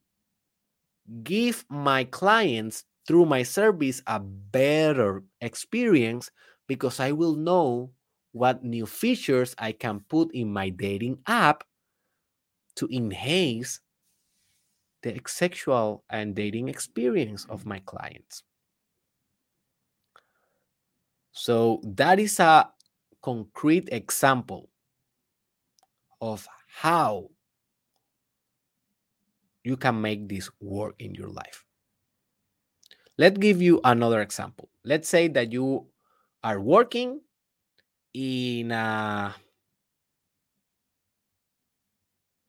give my clients through my service a better experience because i will know what new features I can put in my dating app to enhance the sexual and dating experience of my clients. So, that is a concrete example of how you can make this work in your life. Let's give you another example. Let's say that you are working in a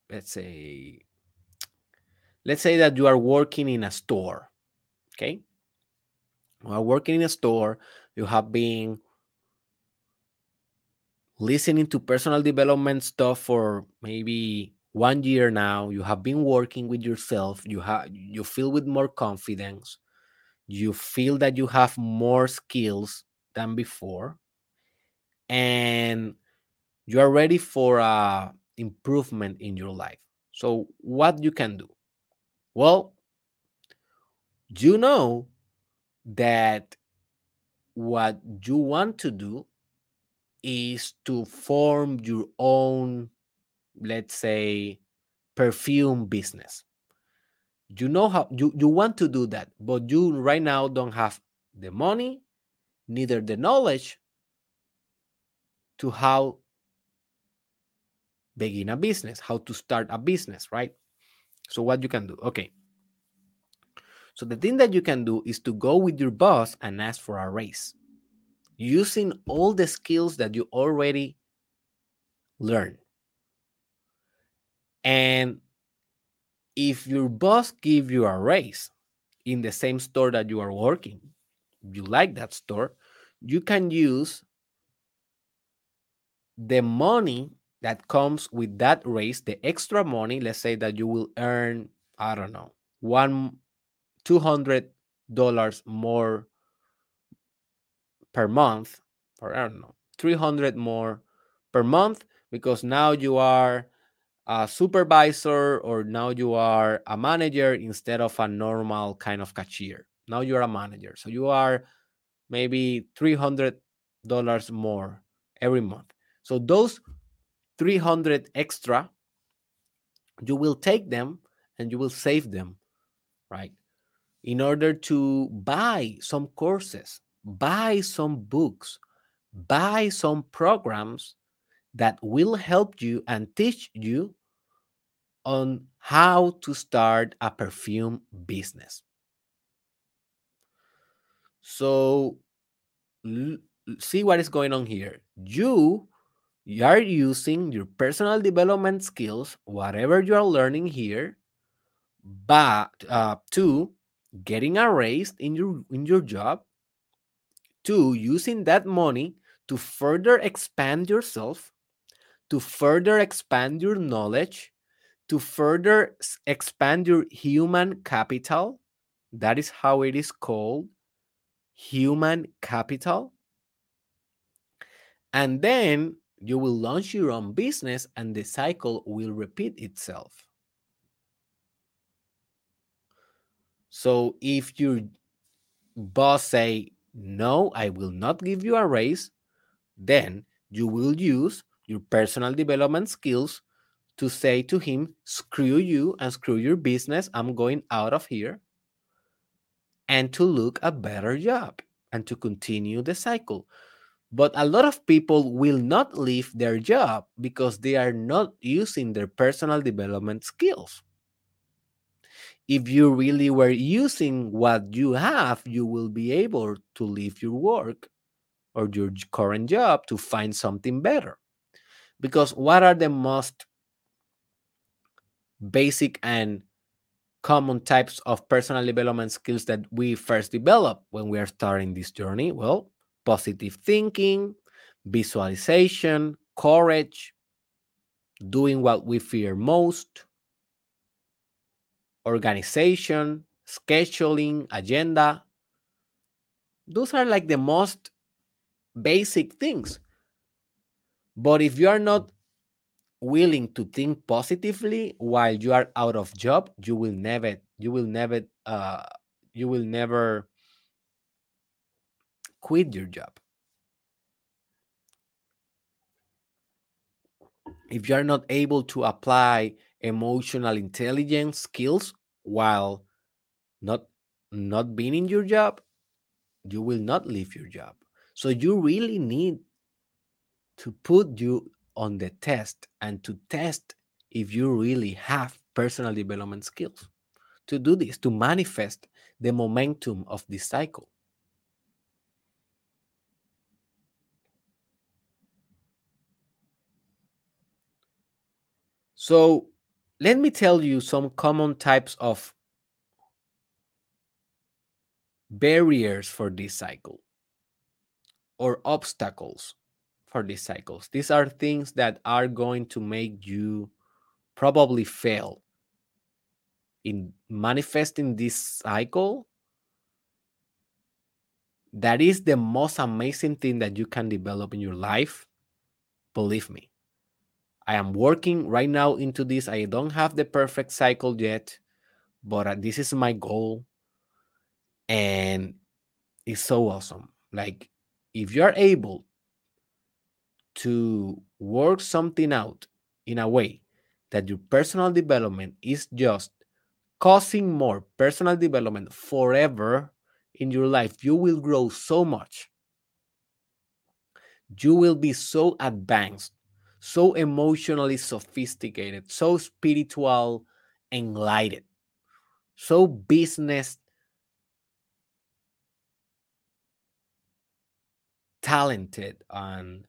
let's say let's say that you are working in a store okay? You are working in a store you have been listening to personal development stuff for maybe one year now you have been working with yourself you have you feel with more confidence you feel that you have more skills than before and you are ready for a improvement in your life. So what you can do? Well you know that what you want to do is to form your own let's say perfume business. You know how you, you want to do that but you right now don't have the money neither the knowledge to how begin a business, how to start a business, right? So what you can do, okay. So the thing that you can do is to go with your boss and ask for a raise using all the skills that you already learned. And if your boss give you a raise in the same store that you are working, you like that store, you can use the money that comes with that raise, the extra money, let's say that you will earn, I don't know, one, two hundred dollars more per month, or I don't know, 300 more per month because now you are a supervisor or now you are a manager instead of a normal kind of cashier. Now you're a manager. So you are maybe $300 more every month. So those 300 extra, you will take them and you will save them, right? In order to buy some courses, buy some books, buy some programs that will help you and teach you on how to start a perfume business. So see what is going on here. You, you are using your personal development skills, whatever you are learning here, but uh, to getting a raise in your in your job, to using that money to further expand yourself, to further expand your knowledge, to further expand your human capital. That is how it is called human capital. And then you will launch your own business and the cycle will repeat itself. So if your boss say, no, I will not give you a raise, then you will use your personal development skills to say to him, screw you and screw your business. I'm going out of here. And to look a better job and to continue the cycle. But a lot of people will not leave their job because they are not using their personal development skills. If you really were using what you have, you will be able to leave your work or your current job to find something better. Because what are the most basic and common types of personal development skills that we first develop when we are starting this journey? Well, positive thinking, visualization, courage, doing what we fear most, organization, scheduling, agenda. Those are like the most basic things. But if you are not willing to think positively while you are out of job you will never you will never uh you will never quit your job if you are not able to apply emotional intelligence skills while not not being in your job you will not leave your job so you really need to put you on the test and to test if you really have personal development skills to do this, to manifest the momentum of this cycle. So, let me tell you some common types of barriers for this cycle or obstacles for these cycles. These are things that are going to make you probably fail in manifesting this cycle. That is the most amazing thing that you can develop in your life. Believe me. I am working right now into this. I don't have the perfect cycle yet, but uh, this is my goal. And it's so awesome. Like, if you're able to work something out in a way that your personal development is just causing more personal development forever in your life, you will grow so much. You will be so advanced, so emotionally sophisticated, so spiritual, enlightened, so business talented and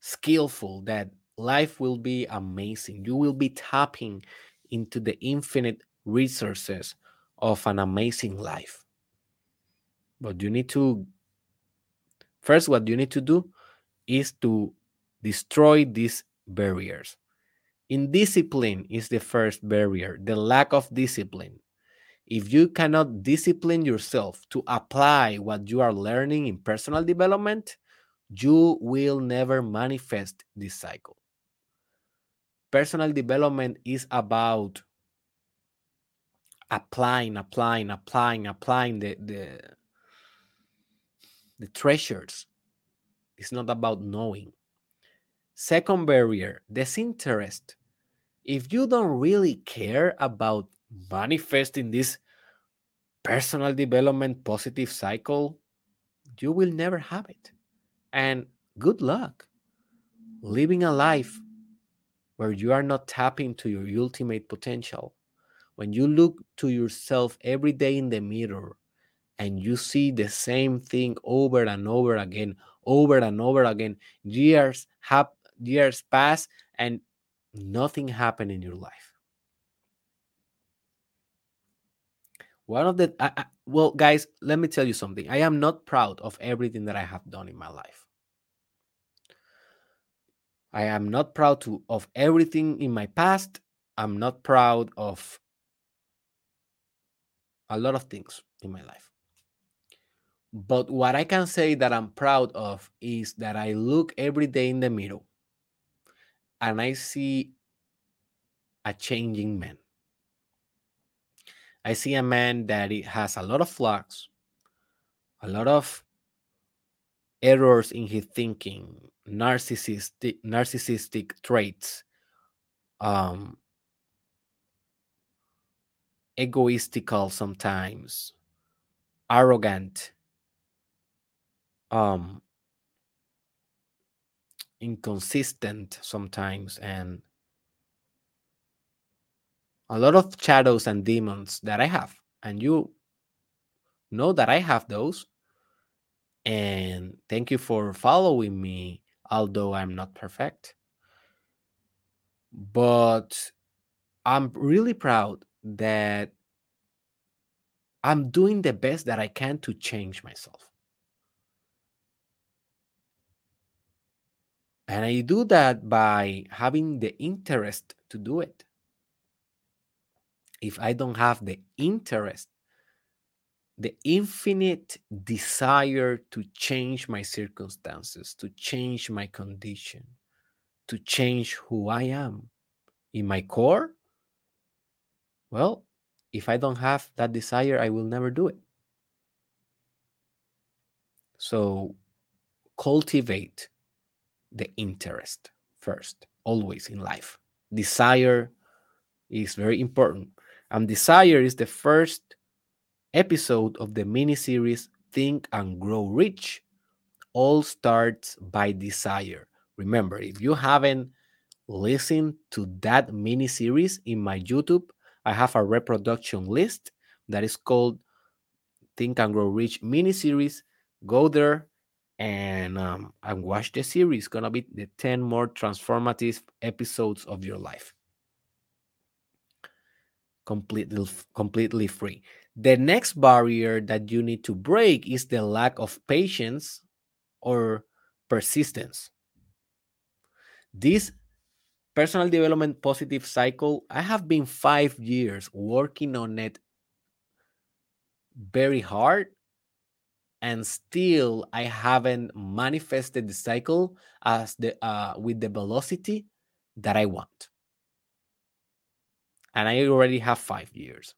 skillful that life will be amazing. You will be tapping into the infinite resources of an amazing life. But you need to, first, what you need to do is to destroy these barriers. Indiscipline is the first barrier, the lack of discipline. If you cannot discipline yourself to apply what you are learning in personal development, you will never manifest this cycle. Personal development is about applying, applying, applying, applying the, the, the treasures. It's not about knowing. Second barrier, disinterest. If you don't really care about manifesting this personal development positive cycle, you will never have it. And good luck living a life where you are not tapping to your ultimate potential. When you look to yourself every day in the mirror and you see the same thing over and over again, over and over again, years have years pass and nothing happened in your life. One of the I, I, well, guys, let me tell you something. I am not proud of everything that I have done in my life. I am not proud to, of everything in my past. I'm not proud of a lot of things in my life. But what I can say that I'm proud of is that I look every day in the mirror and I see a changing man. I see a man that has a lot of flaws, a lot of errors in his thinking, narcissistic narcissistic traits, um, egoistical sometimes, arrogant, um, inconsistent sometimes, and a lot of shadows and demons that I have. And you know that I have those. And thank you for following me, although I'm not perfect. But I'm really proud that I'm doing the best that I can to change myself. And I do that by having the interest to do it. If I don't have the interest, the infinite desire to change my circumstances, to change my condition, to change who I am in my core, well, if I don't have that desire, I will never do it. So cultivate the interest first, always in life. Desire is very important. And desire is the first episode of the mini series Think and Grow Rich. All starts by desire. Remember, if you haven't listened to that mini series in my YouTube, I have a reproduction list that is called Think and Grow Rich mini series. Go there and um, and watch the series. It's gonna be the 10 more transformative episodes of your life. Completely completely free. The next barrier that you need to break is the lack of patience or persistence. This personal development positive cycle, I have been five years working on it very hard and still I haven't manifested the cycle as the uh, with the velocity that I want. And I already have five years.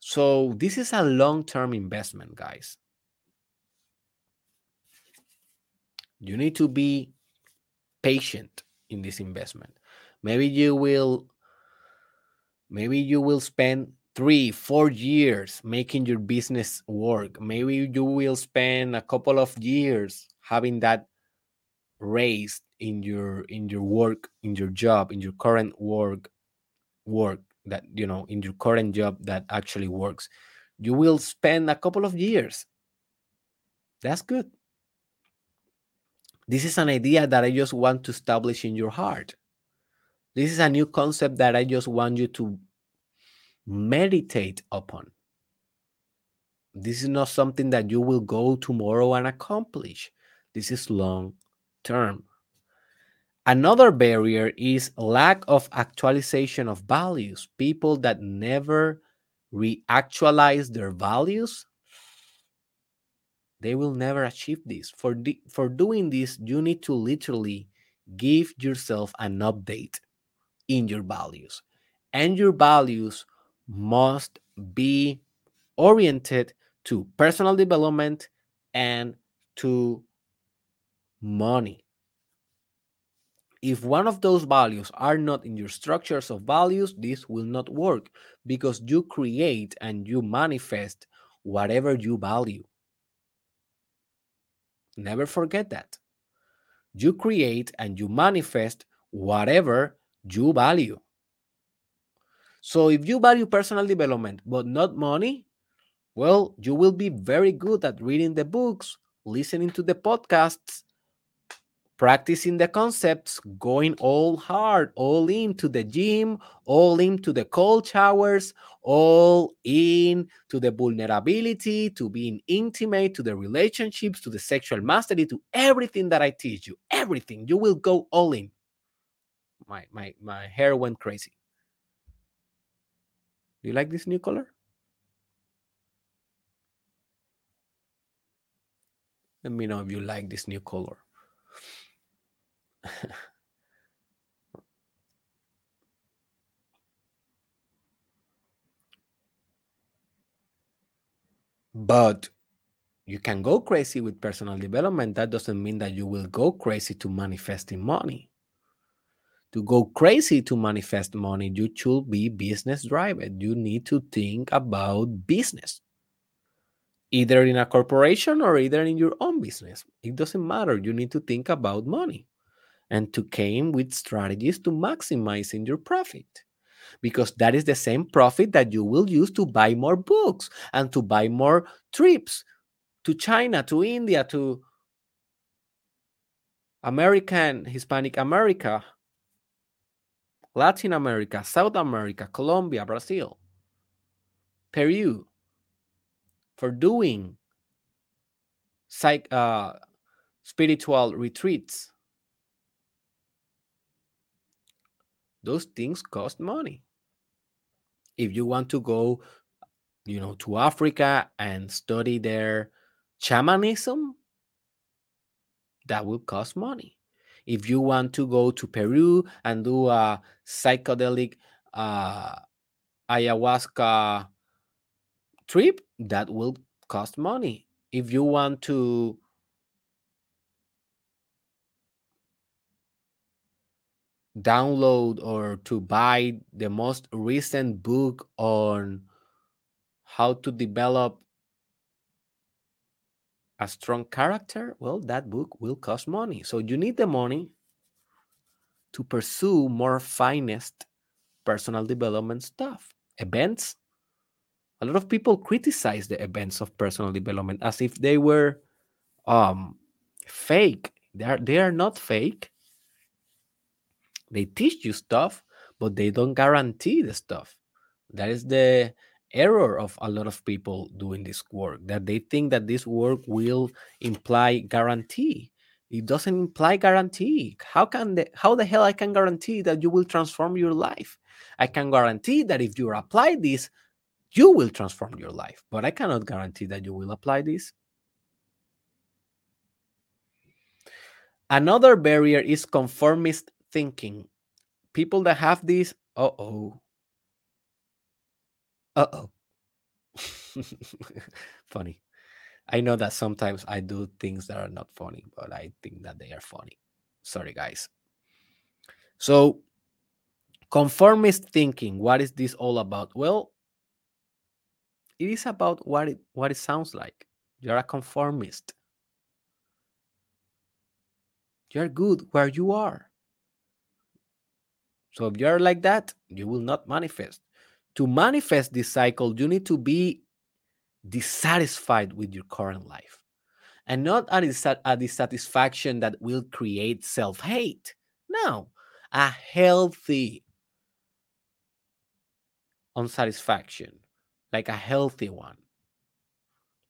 So this is a long-term investment, guys. You need to be patient in this investment. Maybe you will maybe you will spend three, four years making your business work. Maybe you will spend a couple of years having that raised in your in your work, in your job, in your current work work that you know in your current job that actually works. You will spend a couple of years. That's good. This is an idea that I just want to establish in your heart. This is a new concept that I just want you to meditate upon. This is not something that you will go tomorrow and accomplish. This is long term. Another barrier is lack of actualization of values. People that never reactualize their values, they will never achieve this. For, the, for doing this, you need to literally give yourself an update in your values. And your values must be oriented to personal development and to money if one of those values are not in your structures of values, this will not work because you create and you manifest whatever you value. Never forget that. You create and you manifest whatever you value. So if you value personal development but not money, well, you will be very good at reading the books, listening to the podcasts, practicing the concepts, going all hard, all in to the gym, all in to the cold showers, all in to the vulnerability, to being intimate, to the relationships, to the sexual mastery, to everything that I teach you, everything. You will go all in. My my my hair went crazy. Do you like this new color? Let me know if you like this new color. but you can go crazy with personal development. That doesn't mean that you will go crazy to manifesting money. To go crazy to manifest money, you should be business driven. You need to think about business, either in a corporation or either in your own business. It doesn't matter. You need to think about money and to came with strategies to maximizing your profit because that is the same profit that you will use to buy more books and to buy more trips to China, to India, to American, Hispanic America, Latin America, South America, Colombia, Brazil, Peru, for doing psych, uh, spiritual retreats those things cost money. If you want to go, you know, to Africa and study their shamanism, that will cost money. If you want to go to Peru and do a psychedelic uh, ayahuasca trip, that will cost money. If you want to download or to buy the most recent book on how to develop a strong character, well, that book will cost money. So you need the money to pursue more finest personal development stuff. Events. A lot of people criticize the events of personal development as if they were um, fake. They are they are not fake. They teach you stuff, but they don't guarantee the stuff. That is the error of a lot of people doing this work that they think that this work will imply guarantee it doesn't imply guarantee how can the how the hell i can guarantee that you will transform your life i can guarantee that if you apply this you will transform your life but i cannot guarantee that you will apply this another barrier is conformist thinking. People that have this, uh oh. Uh oh. funny. I know that sometimes I do things that are not funny, but I think that they are funny. Sorry, guys. So, conformist thinking, what is this all about? Well, it is about what it what it sounds like. You're a conformist. You're good where you are. So if you're like that, you will not manifest. To manifest this cycle, you need to be dissatisfied with your current life and not a, a dissatisfaction that will create self hate. No, a healthy unsatisfaction, like a healthy one.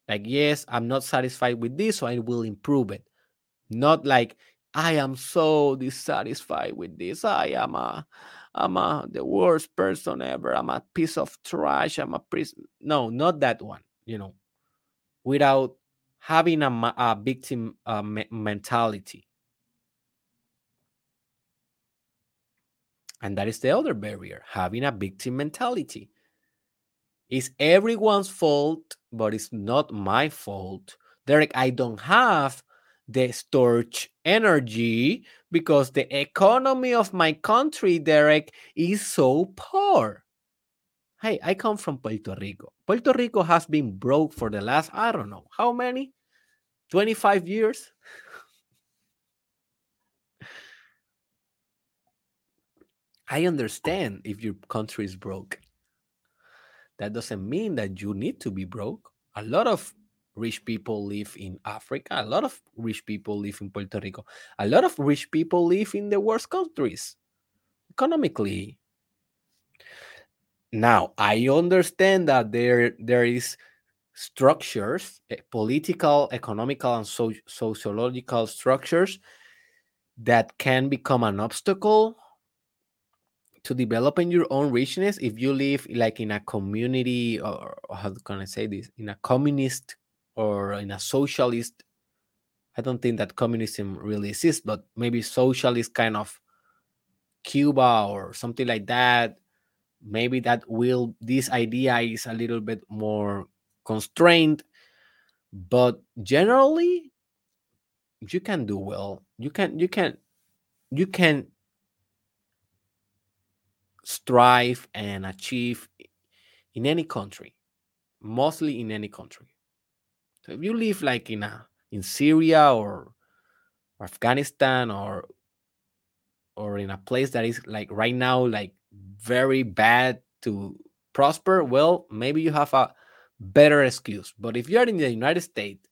Like, yes, I'm not satisfied with this, so I will improve it. Not like I am so dissatisfied with this. I am a I'm a the worst person ever. I'm a piece of trash. I'm a piece. No, not that one. You know, without having a, a victim me mentality. And that is the other barrier having a victim mentality. It's everyone's fault, but it's not my fault. Derek, I don't have the storage energy because the economy of my country, Derek, is so poor. Hey, I come from Puerto Rico. Puerto Rico has been broke for the last, I don't know, how many? 25 years? I understand if your country is broke. That doesn't mean that you need to be broke. A lot of rich people live in Africa. A lot of rich people live in Puerto Rico. A lot of rich people live in the worst countries economically. Now, I understand that there there is structures, eh, political, economical, and so, sociological structures that can become an obstacle to developing your own richness if you live like in a community or, or how can I say this in a communist or in a socialist. I don't think that communism really exists, but maybe socialist kind of Cuba or something like that. Maybe that will this idea is a little bit more constrained, but generally you can do well. You can you can you can strive and achieve in any country, mostly in any country. So if you live like in a in Syria or, or Afghanistan or or in a place that is like right now like very bad to prosper, well, maybe you have a better excuse. But if you are in the United States,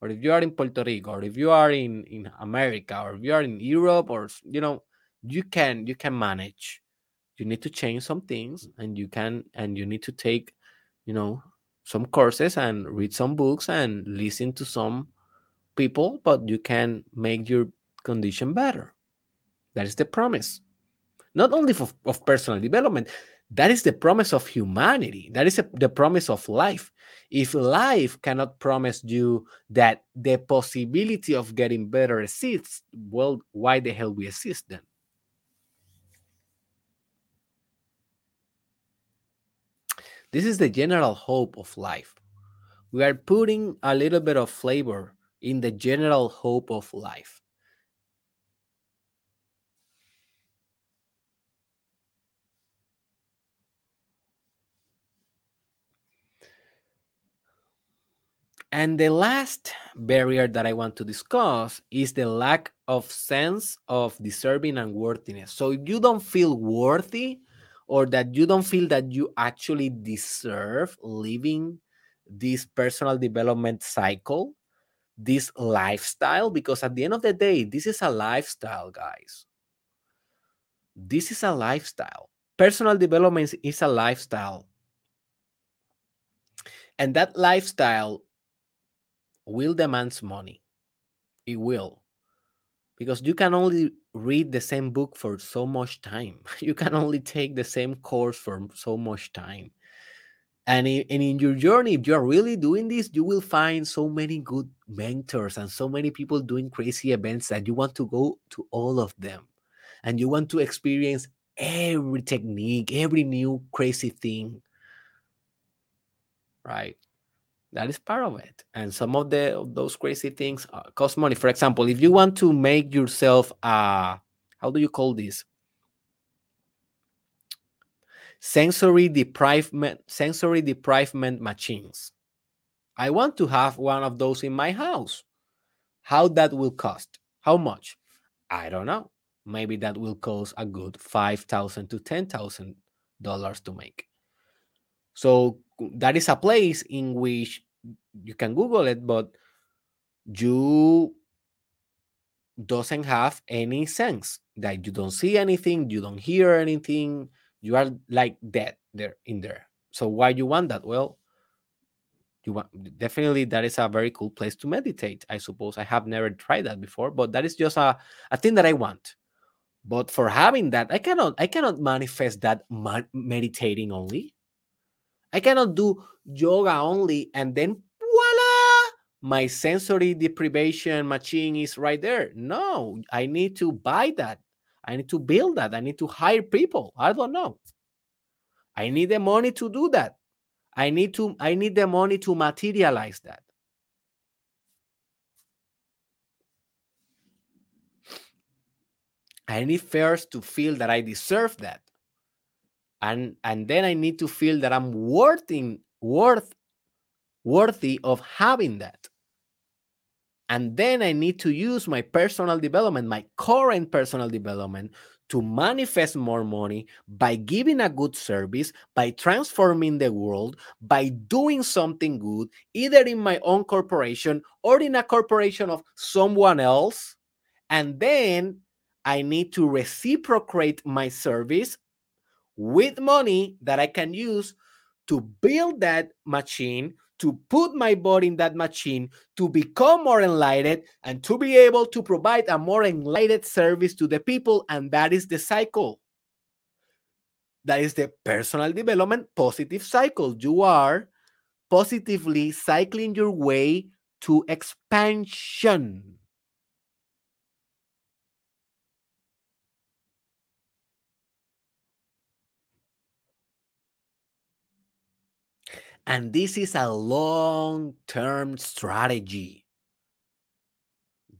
or if you are in Puerto Rico, or if you are in in America, or if you are in Europe, or you know, you can you can manage. You need to change some things, and you can and you need to take, you know, some courses and read some books and listen to some people, but you can make your condition better. That is the promise, not only for, of personal development. That is the promise of humanity. That is a, the promise of life. If life cannot promise you that the possibility of getting better exists, well, why the hell we exist then? This is the general hope of life. We are putting a little bit of flavor in the general hope of life. And the last barrier that I want to discuss is the lack of sense of deserving and worthiness. So if you don't feel worthy or that you don't feel that you actually deserve living this personal development cycle, this lifestyle, because at the end of the day, this is a lifestyle, guys. This is a lifestyle. Personal development is a lifestyle. And that lifestyle will demands money. It will. Because you can only read the same book for so much time. You can only take the same course for so much time. And in, and in your journey, if you're really doing this, you will find so many good mentors and so many people doing crazy events that you want to go to all of them. And you want to experience every technique, every new crazy thing. Right? That is part of it. And some of the of those crazy things uh, cost money. For example if you want to make yourself uh how do you call this? Sensory deprivement sensory deprivement machines. I want to have one of those in my house. How that will cost? How much? I don't know. Maybe that will cost a good 5000 to 10000 dollars to make so that is a place in which you can google it but you doesn't have any sense. That you don't see anything you don't hear anything you are like dead there in there. So why you want that? Well you want definitely that is a very cool place to meditate i suppose. I have never tried that before but that is just a, a thing that i want. But for having that i cannot i cannot manifest that meditating only i cannot do yoga only and then voila! My sensory deprivation machine is right there. No i need to buy that. I need to build that. I need to hire people. I don't know. I need the money to do that. I need to I need the money to materialize that. I need first to feel that I deserve that. And and then I need to feel that I'm worthy worth worthy of having that. And then I need to use my personal development, my current personal development to manifest more money by giving a good service, by transforming the world, by doing something good, either in my own corporation or in a corporation of someone else. And then I need to reciprocate my service with money that I can use to build that machine to put my body in that machine to become more enlightened and to be able to provide a more enlightened service to the people. And that is the cycle. That is the personal development positive cycle. You are positively cycling your way to expansion. And this is a long term strategy.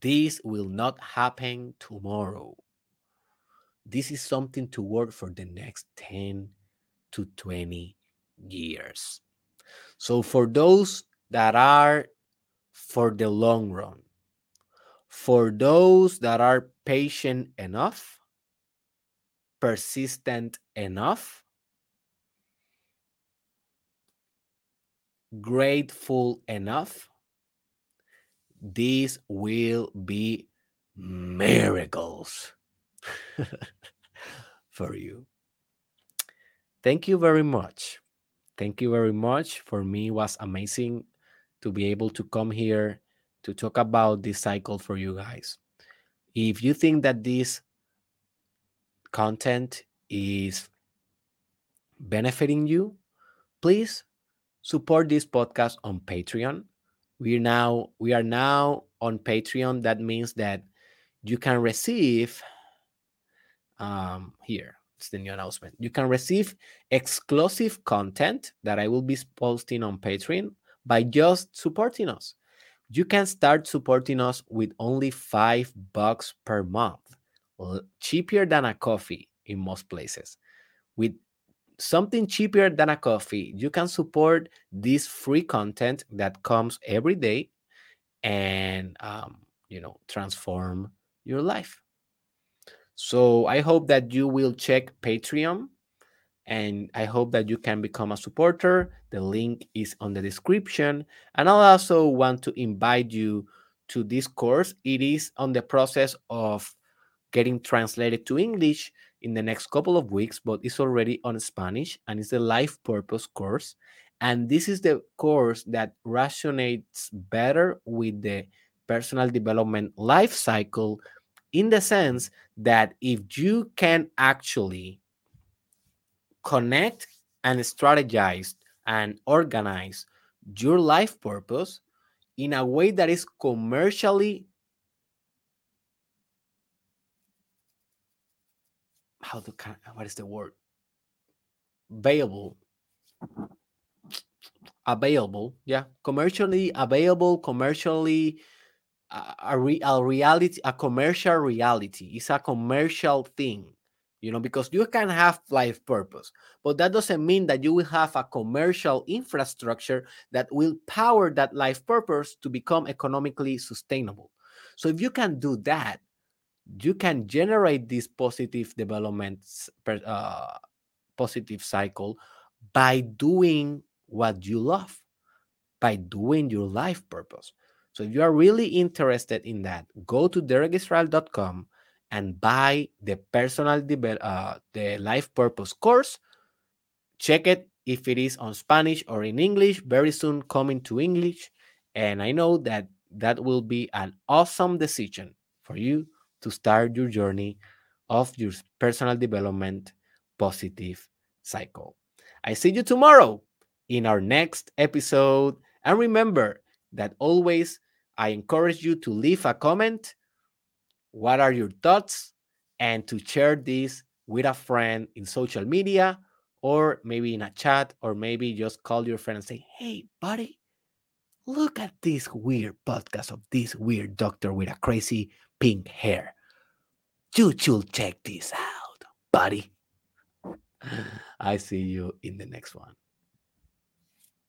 This will not happen tomorrow. This is something to work for the next 10 to 20 years. So, for those that are for the long run, for those that are patient enough, persistent enough, grateful enough, these will be miracles for you. Thank you very much. Thank you very much. For me, was amazing to be able to come here to talk about this cycle for you guys. If you think that this content is benefiting you, please support this podcast on Patreon. We now we are now on Patreon. That means that you can receive um here it's the new announcement. You can receive exclusive content that I will be posting on Patreon by just supporting us. You can start supporting us with only five bucks per month, cheaper than a coffee in most places. With something cheaper than a coffee, you can support this free content that comes every day and um, you know transform your life. So I hope that you will check Patreon and I hope that you can become a supporter. The link is on the description. And I also want to invite you to this course. It is on the process of getting translated to English in the next couple of weeks, but it's already on Spanish and it's a life purpose course. And this is the course that resonates better with the personal development life cycle in the sense that if you can actually connect and strategize and organize your life purpose in a way that is commercially how to what is the word? Available. Available yeah. Commercially available commercially uh, a, re, a reality a commercial reality. It's a commercial thing you know because you can have life purpose but that doesn't mean that you will have a commercial infrastructure that will power that life purpose to become economically sustainable. So if you can do that you can generate this positive development uh, positive cycle by doing what you love by doing your life purpose. So if you are really interested in that go to derekisrael.com and buy the personal uh, the life purpose course. Check it if it is on Spanish or in English, very soon coming to English. And I know that that will be an awesome decision for you to start your journey of your personal development positive cycle. I see you tomorrow in our next episode. And remember that always I encourage you to leave a comment. What are your thoughts? And to share this with a friend in social media or maybe in a chat, or maybe just call your friend and say, Hey, buddy, look at this weird podcast of this weird doctor with a crazy pink hair. You should check this out, buddy. I see you in the next one.